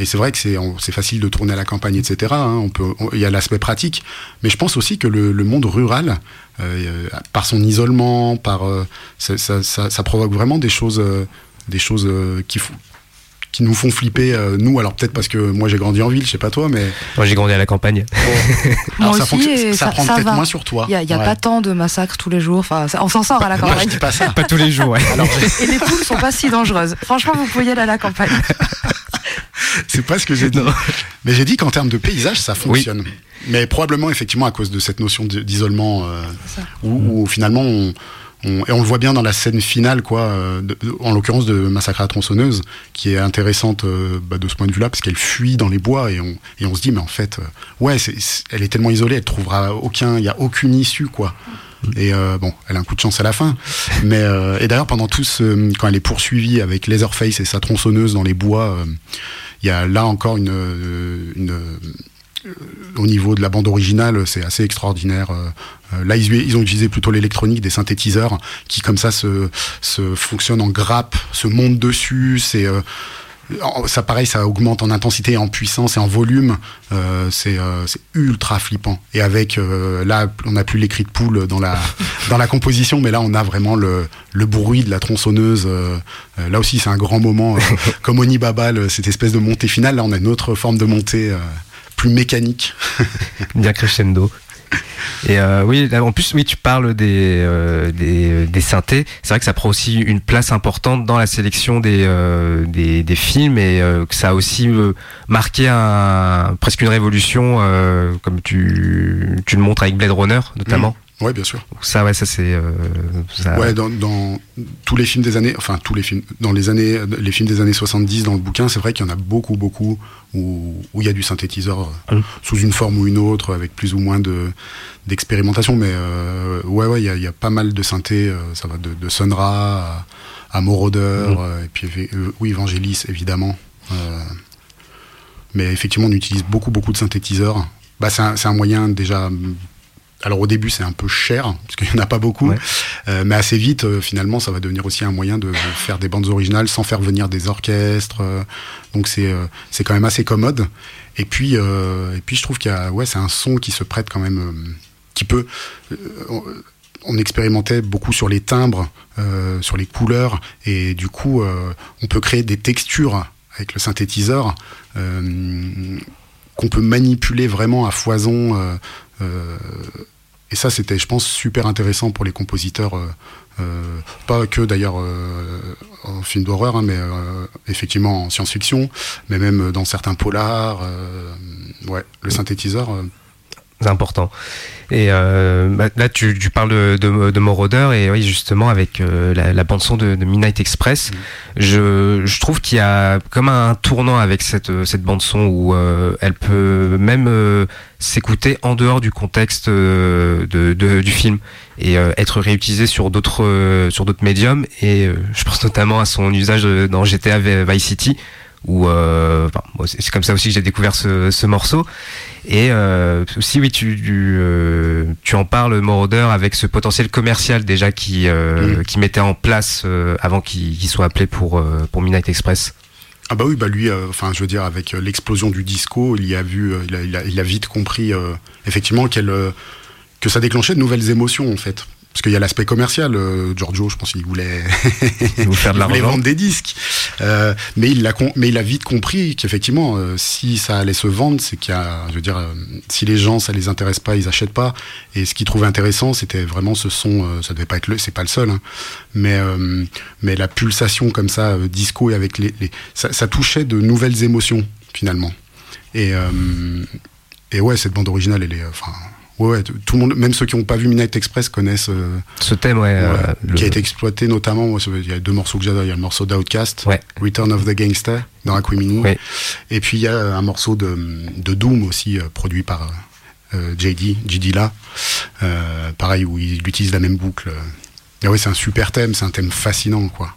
Et c'est vrai que c'est, facile de tourner à la campagne, etc. Hein. on peut, il y a l'aspect pratique, mais je pense aussi que le, le monde rural, euh, par son isolement, par euh, ça, ça, ça, provoque vraiment des choses, euh, des choses euh, qui, qui nous font flipper euh, nous. Alors peut-être parce que moi j'ai grandi en ville je sais pas toi mais moi j'ai grandi à la campagne. Moi ça, aussi, ça, prend peut-être moins sur toi. Il y a, pas tant de massacres tous les jours. Enfin on s'en sort à la campagne. pas, ça. pas tous les jours ouais. et les poules sont pas si dangereuses. Franchement vous pouvez aller à la campagne. C'est pas ce que j'ai dit. Mais j'ai dit qu'en termes de paysage, ça fonctionne. Mais probablement, effectivement, à cause de cette notion d'isolement, euh, où, finalement, on, et on le voit bien dans la scène finale, quoi, euh, en l'occurrence de Massacre à la tronçonneuse, qui est intéressante euh, bah, de ce point de vue-là, parce qu'elle fuit dans les bois et on, et on se dit, mais en fait, euh, ouais, elle est tellement isolée, elle trouvera aucun, il n'y a aucune issue, quoi. Et bon, elle a un coup de chance à la fin. Mais et d'ailleurs pendant tout ce, quand elle est poursuivie avec Leatherface et sa tronçonneuse dans les bois, il y a là encore une, une au niveau de la bande originale, c'est assez extraordinaire. Euh, là, ils, ont utilisé plutôt l'électronique, des synthétiseurs qui, comme ça, se, se fonctionnent en grappe, se montent dessus. C'est euh, ça pareil, ça augmente en intensité, en puissance et en volume. Euh, c'est ultra flippant. Et avec là, on n'a plus les cris de poule dans la dans la composition, mais là, on a vraiment le, le bruit de la tronçonneuse. là aussi, c'est un grand moment, comme Oni Baba, cette espèce de montée finale. Là, on a une autre forme de montée plus mécanique. Bien crescendo. Et euh, oui, en plus, oui, tu parles des, euh, des, des, synthés. C'est vrai que ça prend aussi une place importante dans la sélection des, euh, des, des, films et que ça a aussi marqué presque une révolution, comme tu, tu le montres avec Blade Runner notamment. Ouais, bien sûr. Ça, ouais, ça c'est. Euh, ouais, dans, dans, tous les films des années, enfin tous les films, dans les années, les films des années 70 dans le bouquin, c'est vrai qu'il y en a beaucoup, beaucoup où, où il y a du synthétiseur euh, sous une forme ou une autre, avec plus ou moins de d'expérimentation. Mais euh, ouais, ouais, il y a, y a, pas mal de synthé. Euh, ça va de, de Sonra à, à Moroder, mmh. et puis oui, Evangelis évidemment. mais effectivement, on utilise beaucoup, beaucoup de synthétiseurs. Bah, c'est un, un moyen déjà alors au début c'est un peu cher parce qu'il n'y en a pas beaucoup, euh, mais assez vite euh, finalement ça va devenir aussi un moyen de, faire des bandes originales sans faire venir des orchestres. Euh, donc c'est c'est quand même assez commode. Et puis et puis je trouve qu'il y a ouais c'est un son qui se prête quand même qui peut on expérimentait beaucoup sur les timbres, sur les couleurs, et du coup, on peut créer des textures avec le synthétiseur qu'on peut manipuler vraiment à foison. Et ça, c'était, je pense, super intéressant pour les compositeurs, euh, euh, pas que d'ailleurs euh, en film d'horreur, hein, mais effectivement en science-fiction, mais même dans certains polars. ouais, le synthétiseur. Important. Et euh, bah, là, tu, tu, parles de, de, de Moroder et oui, justement avec euh, la, la, bande son de, de Midnight Express, mm. je, je, trouve qu'il y a comme un tournant avec cette, cette bande son où euh, elle peut même euh, s'écouter en dehors du contexte de, de, du film et être réutilisée sur d'autres sur d'autres médiums. Et je pense notamment à son usage dans GTA Vice City où euh, c'est comme ça aussi que j'ai découvert ce, ce, morceau. Et euh, aussi, oui, tu, tu, euh, tu, en parles, Moroder, avec ce potentiel commercial déjà qui, euh, mm. qui mettait en place euh, avant qu'il soit appelé pour, pour Midnight Express. Ah bah oui, bah lui, enfin, je veux dire, avec l'explosion du disco, il y a vu, il a, il a, il a vite compris effectivement qu'elle que ça déclenchait de nouvelles émotions en fait parce qu'il y a l'aspect commercial. Euh, Giorgio, je pense qu'il voulait, faire de il voulait vendre des disques, euh, mais il a mais il a vite compris qu'effectivement, euh, si ça allait se vendre, c'est qu'il y a, je veux dire, euh, si les gens ça les intéresse pas, ils achètent pas. Et ce qu'ils trouvaient intéressant, c'était vraiment ce son. Euh, ça devait pas être le, c'est pas le seul, hein, mais mais la pulsation comme ça, disco et avec les, les ça, ça, touchait de nouvelles émotions finalement. Et et ouais, cette bande originale, elle est, enfin Ouais, tout le monde, même ceux qui n'ont pas vu Midnight Express connaissent euh, ce thème, ouais, euh, qui a été exploité notamment. il y a deux morceaux que j'adore. Il y a le morceau d'Outcast, Return of the Gangster dans Aquimini, et puis il y a un morceau de, de Doom aussi euh, produit par JD, JD là, pareil où il utilise la même boucle. Et ouais, c'est un super thème, c'est un thème fascinant, quoi.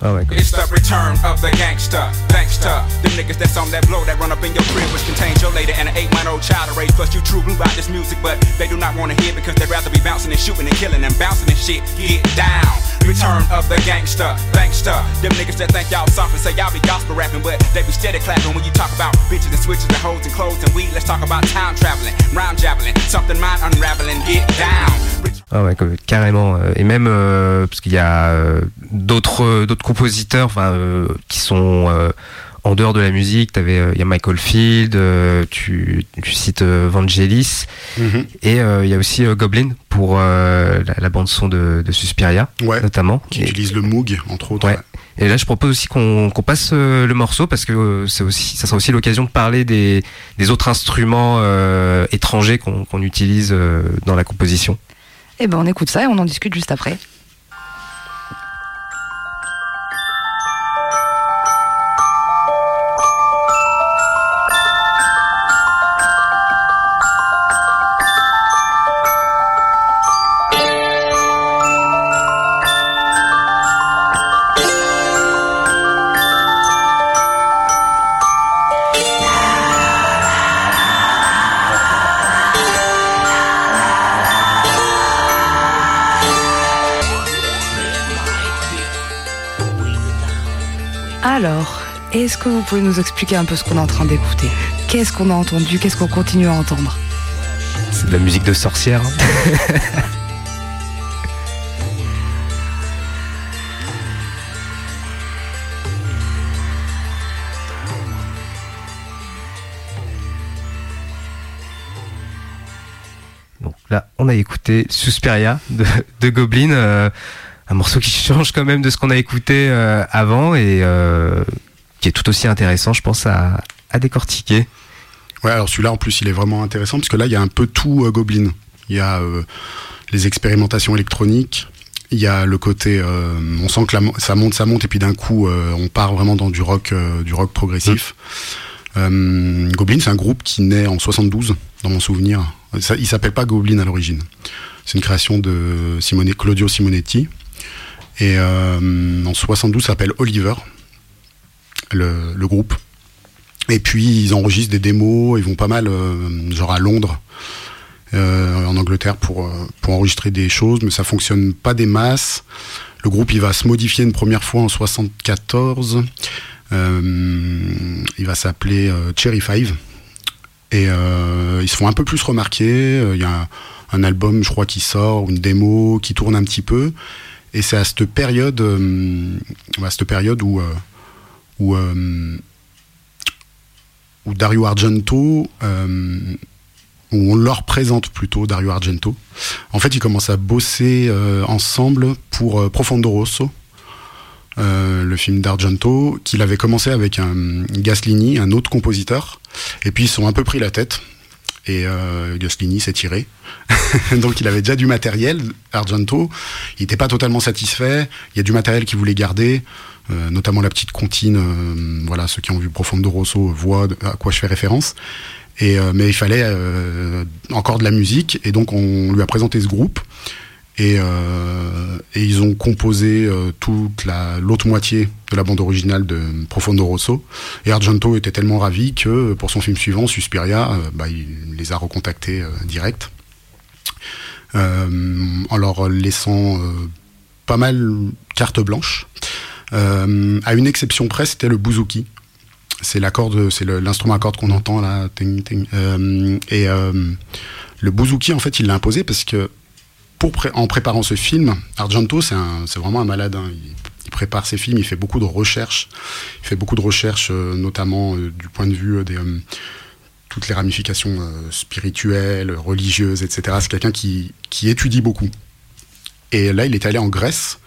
Oh my God. It's the return of the gangster. Thanks to them niggas that's on that blow that run up in your crib, which contains your lady and an eight month old child to raise. Plus, you true blue about this music, but they do not want to hear because they'd rather be bouncing and shooting and killing and bouncing and shit. Get down. Return of the gangster. Thanks to them niggas that think y'all soft and say y'all be gospel rapping, but they be steady clapping when you talk about bitches and switches and hoes and clothes and weed. Let's talk about time traveling, rhyme javeling, something mind unraveling. Get down. Ah ouais, carrément. Et même euh, parce qu'il y a euh, d'autres d'autres compositeurs, enfin, euh, qui sont euh, en dehors de la musique. T'avais, il y a Michael Field, tu, tu cites Vangelis, mm-hmm. et il y a aussi Goblin pour la, la, bande son de, de Suspiria, ouais, notamment. Qui et, utilise le Moog entre autres. Ouais. Et là, je propose aussi qu'on passe le morceau parce que c'est aussi, ça sera aussi l'occasion de parler des, des autres instruments étrangers qu'on utilise dans la composition. Eh ben, on écoute ça et on en discute juste après. Est-ce que vous pouvez nous expliquer un peu ce qu'on est en train d'écouter? Qu'est-ce qu'on a entendu? Qu'est-ce qu'on continue à entendre? C'est de la musique de sorcière. Donc là, on a écouté Susperia de, Goblin, euh, un morceau qui change quand même de ce qu'on a écouté euh, avant et euh, qui est tout aussi intéressant, je pense, à, décortiquer. Ouais, alors celui-là, en plus, il est vraiment intéressant, parce que là, il y a un peu tout euh, Goblin. Il y a euh, les expérimentations électroniques, il y a le côté, euh, on sent que ça monte, ça monte, et puis d'un coup, on part vraiment dans du rock, du rock progressif. Goblin, c'est un groupe qui naît en 72, dans mon souvenir. Ça, il s'appelle pas Goblin à l'origine. C'est une création de Claudio Simonetti. Et en 72, ça s'appelle Oliver le, groupe. Et puis ils enregistrent des démos, ils vont pas mal, euh, genre à Londres, euh, en Angleterre, pour, euh, pour enregistrer des choses, mais ça fonctionne pas des masses. Le groupe il va se modifier une première fois en 74. il va s'appeler Cherry Five. Et ils se font un peu plus remarquer. Il y a un, album, je crois, qui sort, une démo qui tourne un petit peu. Et c'est à cette période, à cette période où où, euh, Dario Argento, euh, où on leur présente plutôt Dario Argento. En fait, ils commencent à bosser euh, ensemble pour Profondo Rosso, le film d'Argento, qu'il avait commencé avec un Gaslini, un autre compositeur, et puis ils sont un peu pris la tête. Et Gaslini s'est tiré. Donc il avait déjà du matériel, Argento. Il n'était pas totalement satisfait. Il y a du matériel qu'il voulait garder. Euh, notamment la petite comptine. Euh, voilà, ceux qui ont vu Profondo Rosso voient à quoi je fais référence. Euh, mais il fallait encore de la musique, et donc on lui a présenté ce groupe. Et, et, ils ont composé toute l'autre moitié de la bande originale de Profondo Rosso. Et Argento était tellement ravi que pour son film suivant, Suspiria, bah, il les a recontactés direct. en leur laissant pas mal carte blanche. Euh, à une exception près, c'était le bouzouki. C'est l'instrument à cordes qu'on entend là. Euh, et euh, le bouzouki, en fait, il l'a imposé parce que en préparant ce film, Argento, c'est vraiment un malade. Hein. Il, prépare ses films, il fait beaucoup de recherches. Il fait beaucoup de recherches, notamment du point de vue des toutes les ramifications spirituelles, religieuses, etc. C'est quelqu'un qui étudie beaucoup. Et là, il est allé en Grèce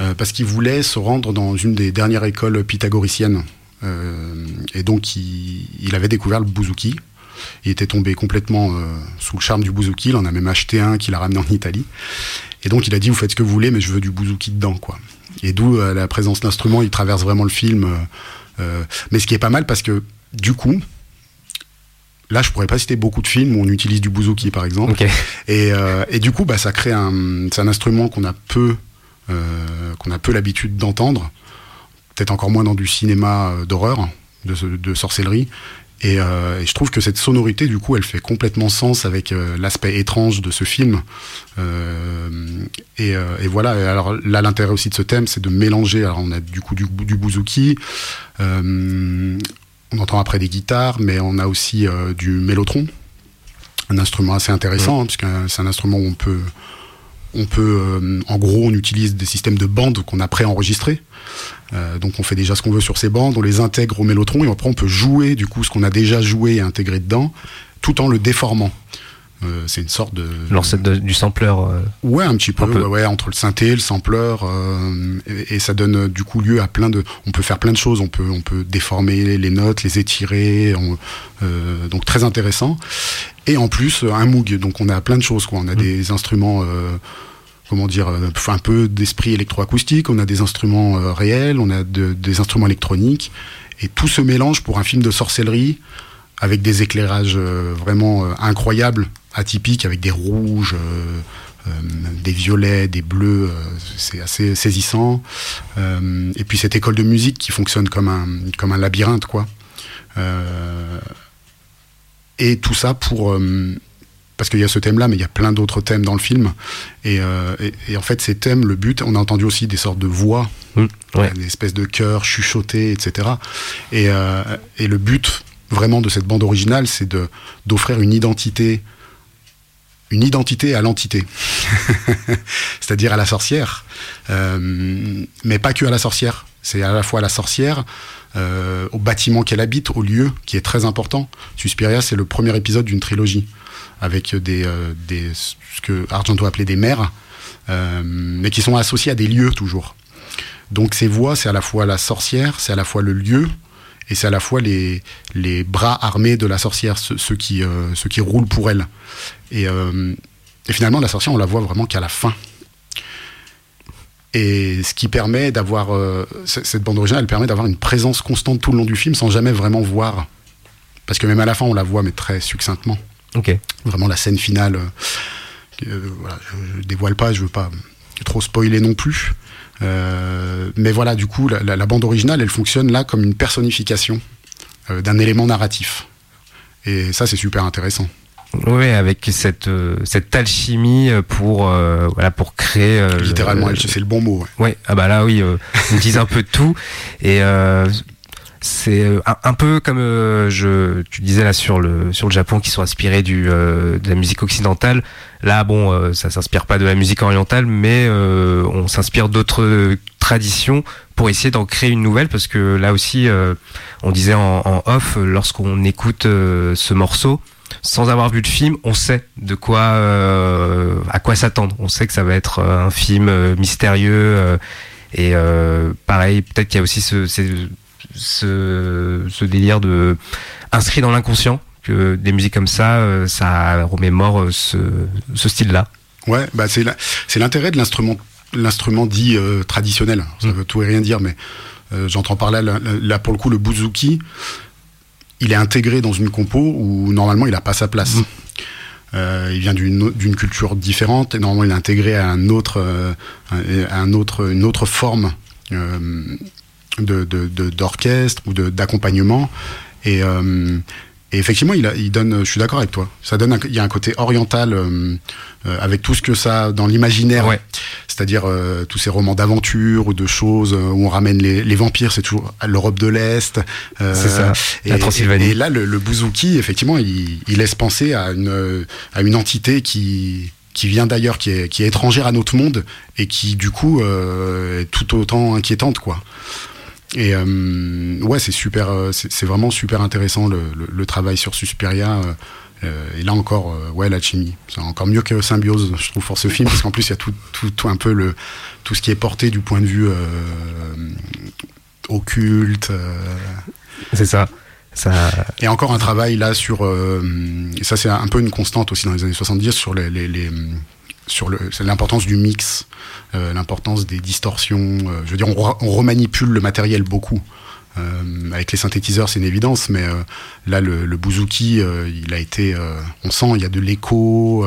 euh, parce qu'il voulait se rendre dans une des dernières écoles pythagoriciennes. Euh, et donc, il, avait découvert le bouzouki. Il était tombé complètement euh, sous le charme du bouzouki. Il en a même acheté un qu'il a ramené en Italie. Et donc, il a dit Vous faites ce que vous voulez, mais je veux du bouzouki dedans. quoi. Et d'où la présence d'instruments. Il traverse vraiment le film. mais ce qui est pas mal, parce que du coup, Là, je pourrais pas citer beaucoup de films où on utilise du bouzouki, par exemple. Et, du coup, bah, ça crée un, c'est un instrument qu'on a peu qu'on a peu l'habitude d'entendre, peut-être encore moins dans du cinéma euh, d'horreur, de, sorcellerie. Euh, et, je trouve que cette sonorité, du coup, elle fait complètement sens avec l'aspect étrange de ce film. et, voilà. alors là, l'intérêt aussi de ce thème, c'est de mélanger. Alors on a du coup du, du bouzouki. on entend après des guitares, mais on a aussi du mélotron, un instrument assez intéressant, hein, puisque c'est un instrument où on peut on peut, euh, en gros, on utilise des systèmes de bandes qu'on a préenregistrés. Euh, donc on fait déjà ce qu'on veut sur ces bandes, on les intègre au mélotron et après on peut jouer du coup ce qu'on a déjà joué et intégré dedans, tout en le déformant. Euh, c'est une sorte de l'ancêtre du sampleur. Euh, ouais, un petit peu, Ouais, entre le synthé, le sampleur, euh, et, ça donne du coup lieu à plein de. On peut faire plein de choses. On peut, on peut déformer les notes, les étirer. donc très intéressant. Et en plus un Moog. Donc on a plein de choses. Quoi. On a mmh. des instruments comment dire, un peu d'esprit électroacoustique, on a des instruments réels, on a des instruments électroniques, et tout se mélange pour un film de sorcellerie avec des éclairages vraiment incroyables atypique avec des rouges, euh, euh, des violets, des bleus, euh, c'est assez saisissant. et puis cette école de musique qui fonctionne comme un, comme un labyrinthe, quoi. et tout ça pour parce qu'il y a ce thème-là, mais il y a plein d'autres thèmes dans le film. Et, en fait, ces thèmes, le but, on a entendu aussi des sortes de voix, mmh, des espèces de chœurs chuchotés, etc. Et, et, le but vraiment de cette bande originale, c'est d'offrir une identité une identité à l'entité, c'est-à-dire à la sorcière, euh, mais pas que à la sorcière. C'est à la fois à la sorcière, euh, au bâtiment qu'elle habite, au lieu, qui est très important. Suspiria, c'est le premier épisode d'une trilogie, avec des, euh, des, ce que Argento appelait des mères, mais qui sont associés à des lieux toujours. Donc ces voix, c'est à la fois la sorcière, c'est à la fois le lieu, et c'est à la fois les, les bras armés de la sorcière, ceux, qui, ceux qui roulent pour elle. Euh, et, finalement, la sorcière, on la voit vraiment qu'à la fin. Et ce qui permet d'avoir. Euh, cette bande originale, elle permet d'avoir une présence constante tout le long du film sans jamais vraiment voir. Parce que même à la fin, on la voit, mais très succinctement. Vraiment la scène finale. Euh, voilà, je, dévoile pas, je veux pas trop spoiler non plus. Mais voilà, du coup, la, bande originale, elle fonctionne là comme une personnification d'un élément narratif. Et ça, c'est super intéressant. Oui, avec cette euh, cette alchimie pour euh, voilà pour créer euh, littéralement c'est le bon mot. Ouais. ah bah là oui, on dit un peu de tout et c'est un, peu comme je tu disais là sur le sur le Japon qui sont inspirés du de la musique occidentale. Là bon, ça s'inspire pas de la musique orientale, mais on s'inspire d'autres traditions pour essayer d'en créer une nouvelle parce que là aussi on disait en, off lorsqu'on écoute ce morceau sans avoir vu le film, on sait de quoi, euh, à quoi s'attendre. On sait que ça va être euh, un film euh, mystérieux et pareil, peut-être qu'il y a aussi ce, ce, délire de inscrit dans l'inconscient que des musiques comme ça, ça remémore ce, ce style-là. Ouais, bah c'est l'intérêt de l'instrument l'instrument dit traditionnel. Ça mm. veut tout et rien dire, mais j'entends par là, là, pour le coup le bouzouki il est intégré dans une compo où normalement il n'a pas sa place. Mmh. Euh, il vient d'une culture différente et normalement il est intégré à un autre, euh, un autre, une autre forme euh, d'orchestre ou d'accompagnement. Et, et effectivement, il, a, il donne, je suis d'accord avec toi, ça donne, il y a un côté oriental euh, euh, avec tout ce que ça dans l'imaginaire, ouais. c'est-à-dire euh, tous ces romans d'aventure ou de choses où on ramène les, les vampires, c'est toujours l'Europe de l'Est. c'est ça, et, la Transylvanie. Et, là, le, le bouzouki, effectivement, il, il, laisse penser à une, à une entité qui qui vient d'ailleurs, qui est, qui est étrangère à notre monde et qui du coup est tout autant inquiétante quoi. Et euh, ouais, c'est super, euh, c'est vraiment super intéressant le, le, travail sur Suspiria. Euh, et là encore, ouais, la chimie, c'est encore mieux que Symbiose, je trouve, pour ce film, parce qu'en plus il y a tout, tout, tout, un peu le tout ce qui est porté du point de vue occulte. c'est ça. Ça... Et encore un travail là sur, ça c'est un peu une constante aussi dans les années 70 sur les, les, les sur l'importance du mix, euh, l'importance des distorsions. Euh, je veux dire, on, remanipule le matériel beaucoup. Euh, avec les synthétiseurs, c'est une évidence, mais là, le, le bouzouki, il a été, on sent, il y a de l'écho,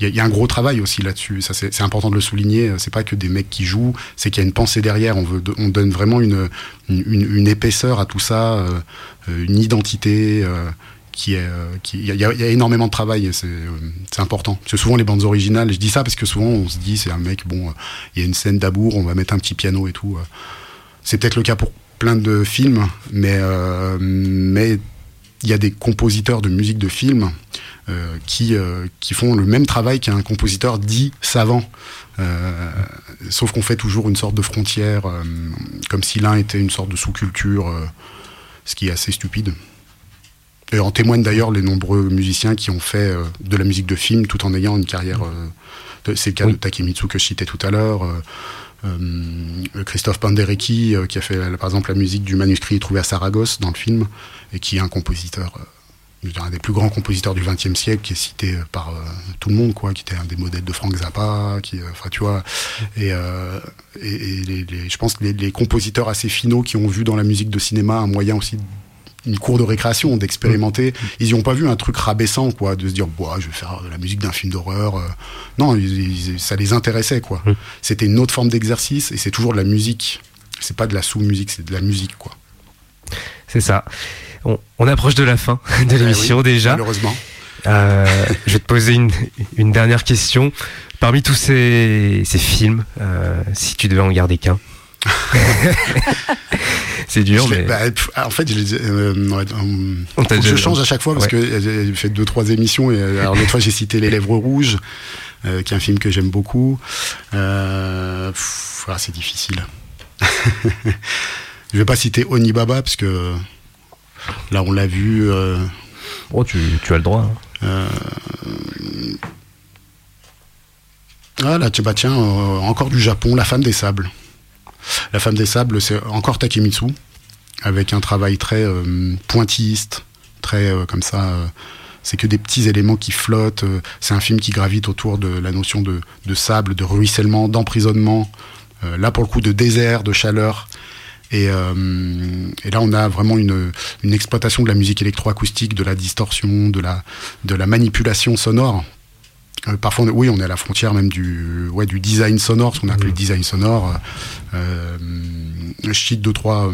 il, y a un gros travail aussi là-dessus. C'est important de le souligner. C'est pas que des mecs qui jouent, c'est qu'il y a une pensée derrière. On veut, on donne vraiment une, une épaisseur à tout ça, une identité euh, il y, a énormément de travail euh, c'est important. C'est souvent les bandes originales je dis ça parce que souvent on se dit c'est un mec bon euh, il y a une scène d'amour on va mettre un petit piano et tout c'est peut-être le cas pour plein de films mais mais il y a des compositeurs de musique de film qui qui font le même travail qu'un compositeur dit savant. Sauf qu'on fait toujours une sorte de frontière comme si l'un était une sorte de sous-culture ce qui est assez stupide Et en témoignent d'ailleurs les nombreux musiciens qui ont fait de la musique de film tout en ayant une carrière. c'est le cas de Takemitsu que je citais tout à l'heure. Christophe Panderecki qui a fait par exemple la musique du manuscrit trouvé à Saragosse dans le film et qui est un compositeur un des plus grands compositeurs du XXe siècle, qui est cité par euh, tout le monde, quoi, qui était un des modèles de Frank Zappa, qui, euh, enfin, tu vois, et, euh, et, je pense que les, compositeurs assez finaux qui ont vu dans la musique de cinéma un moyen aussi une cour de récréation, d'expérimenter. Mm. Ils n'y ont pas vu un truc rabaissant, quoi, de se dire, je vais faire la musique d'un film d'horreur. Non, ça les intéressait, quoi. Mm. C'était une autre forme d'exercice et c'est toujours de la musique. C'est pas de la sous-musique, c'est de la musique, quoi. C'est ça on, approche de la fin de eh l'émission déjà. Malheureusement. Euh, je vais te poser une, dernière question. Parmi tous ces, films, euh, si tu devais en garder qu'un. c'est dur, mais. Bah, en fait, je, euh, je change à chaque fois parce que j'ai fait deux, trois émissions. Et alors, l'autre fois, j'ai cité Les Lèvres Rouges, qui est un film que j'aime beaucoup. c'est difficile. je vais pas citer Onibaba parce que Là, on l'a vu. Euh, oh, tu, as le droit. Hein. Euh, ah là, bah, tiens, euh, encore du Japon, La Femme des Sables. La Femme des Sables, c'est encore Takemitsu, avec un travail très pointilliste, très comme ça. c'est que des petits éléments qui flottent. c'est un film qui gravite autour de la notion de, sable, de ruissellement, d'emprisonnement. là, pour le coup, de désert, de chaleur. Euh, et, là, on a vraiment une, exploitation de la musique électroacoustique, de la distorsion, de la manipulation sonore. Euh, parfois, oui, on est à la frontière même du, ouais, du design sonore, ce qu'on appelle le design sonore. Euh, je cite deux, trois,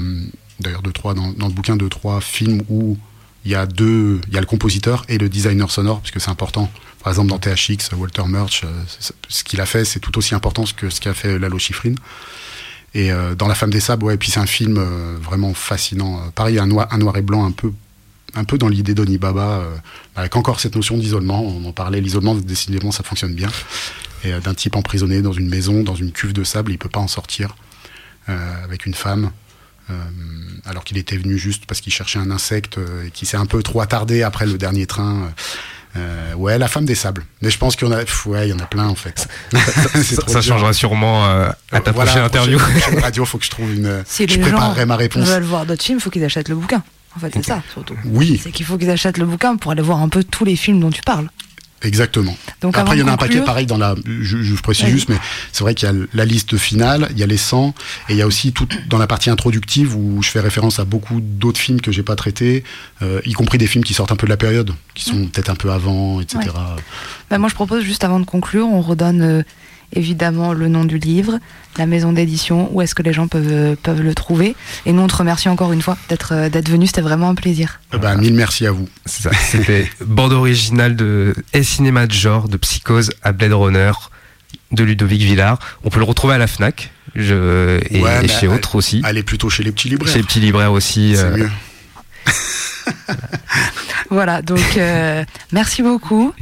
d'ailleurs deux, trois, dans, le bouquin, deux, trois films où il y a deux, il y a le compositeur et le designer sonore, puisque c'est important. Par exemple, dans THX, Walter Murch, ce qu'il a fait, c'est tout aussi important que ce qu'a fait Lalo Schifrin. Et euh, dans La Femme des Sables, ouais, et puis c'est un film euh, vraiment fascinant. Euh, pareil, un noir, un noir et blanc un peu un peu dans l'idée d'Onibaba, avec encore cette notion d'isolement. On en parlait, l'isolement, décidément, ça fonctionne bien. Et d'un type emprisonné dans une maison, dans une cuve de sable, il peut pas en sortir, avec une femme. alors qu'il était venu juste parce qu'il cherchait un insecte et qui s'est un peu trop attardé après le dernier train. Euh, ouais, la femme des sables. Mais je pense qu'il y en a, ouais, il y en a plein en fait. ça, changera sûrement euh, à ta prochaine interview. Prochaine, radio, faut que je trouve une. Si je préparerai ma réponse. veulent voir d'autres films, faut qu'ils achètent le bouquin. En fait, c'est ça surtout. Oui. C'est qu'il faut qu'ils achètent le bouquin pour aller voir un peu tous les films dont tu parles. Exactement. Donc Après, il y en a un paquet pareil dans la. Je, je précise juste, mais c'est vrai qu'il y a la liste finale, il y a les 100, et il y a aussi tout dans la partie introductive où je fais référence à beaucoup d'autres films que j'ai pas traités, euh, y compris des films qui sortent un peu de la période, qui sont peut-être un peu avant, etc. Bah, moi, je propose juste avant de conclure, on redonne euh, évidemment le nom du livre, la maison d'édition, où est-ce que les gens peuvent, peuvent le trouver. Et nous, on te remercie encore une fois d'être euh, d'être venu, c'était vraiment un plaisir. Eh ben, mille merci à vous. C'était bande originale de et cinéma de genre, de Psychose à Blade Runner de Ludovic Villard. On peut le retrouver à la FNAC je, et, chez autres aussi. Elle est plutôt chez les petits libraires. Chez les petits libraires aussi. C'est euh, mieux. voilà, donc euh, merci beaucoup.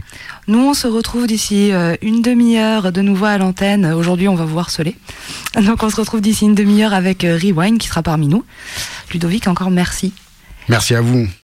Nous, on se retrouve d'ici euh, une demi-heure de nouveau à l'antenne. Aujourd'hui, on va vous harceler. Donc, on se retrouve d'ici une demi-heure avec euh, Rewind qui sera parmi nous. Ludovic, encore merci. Merci à vous.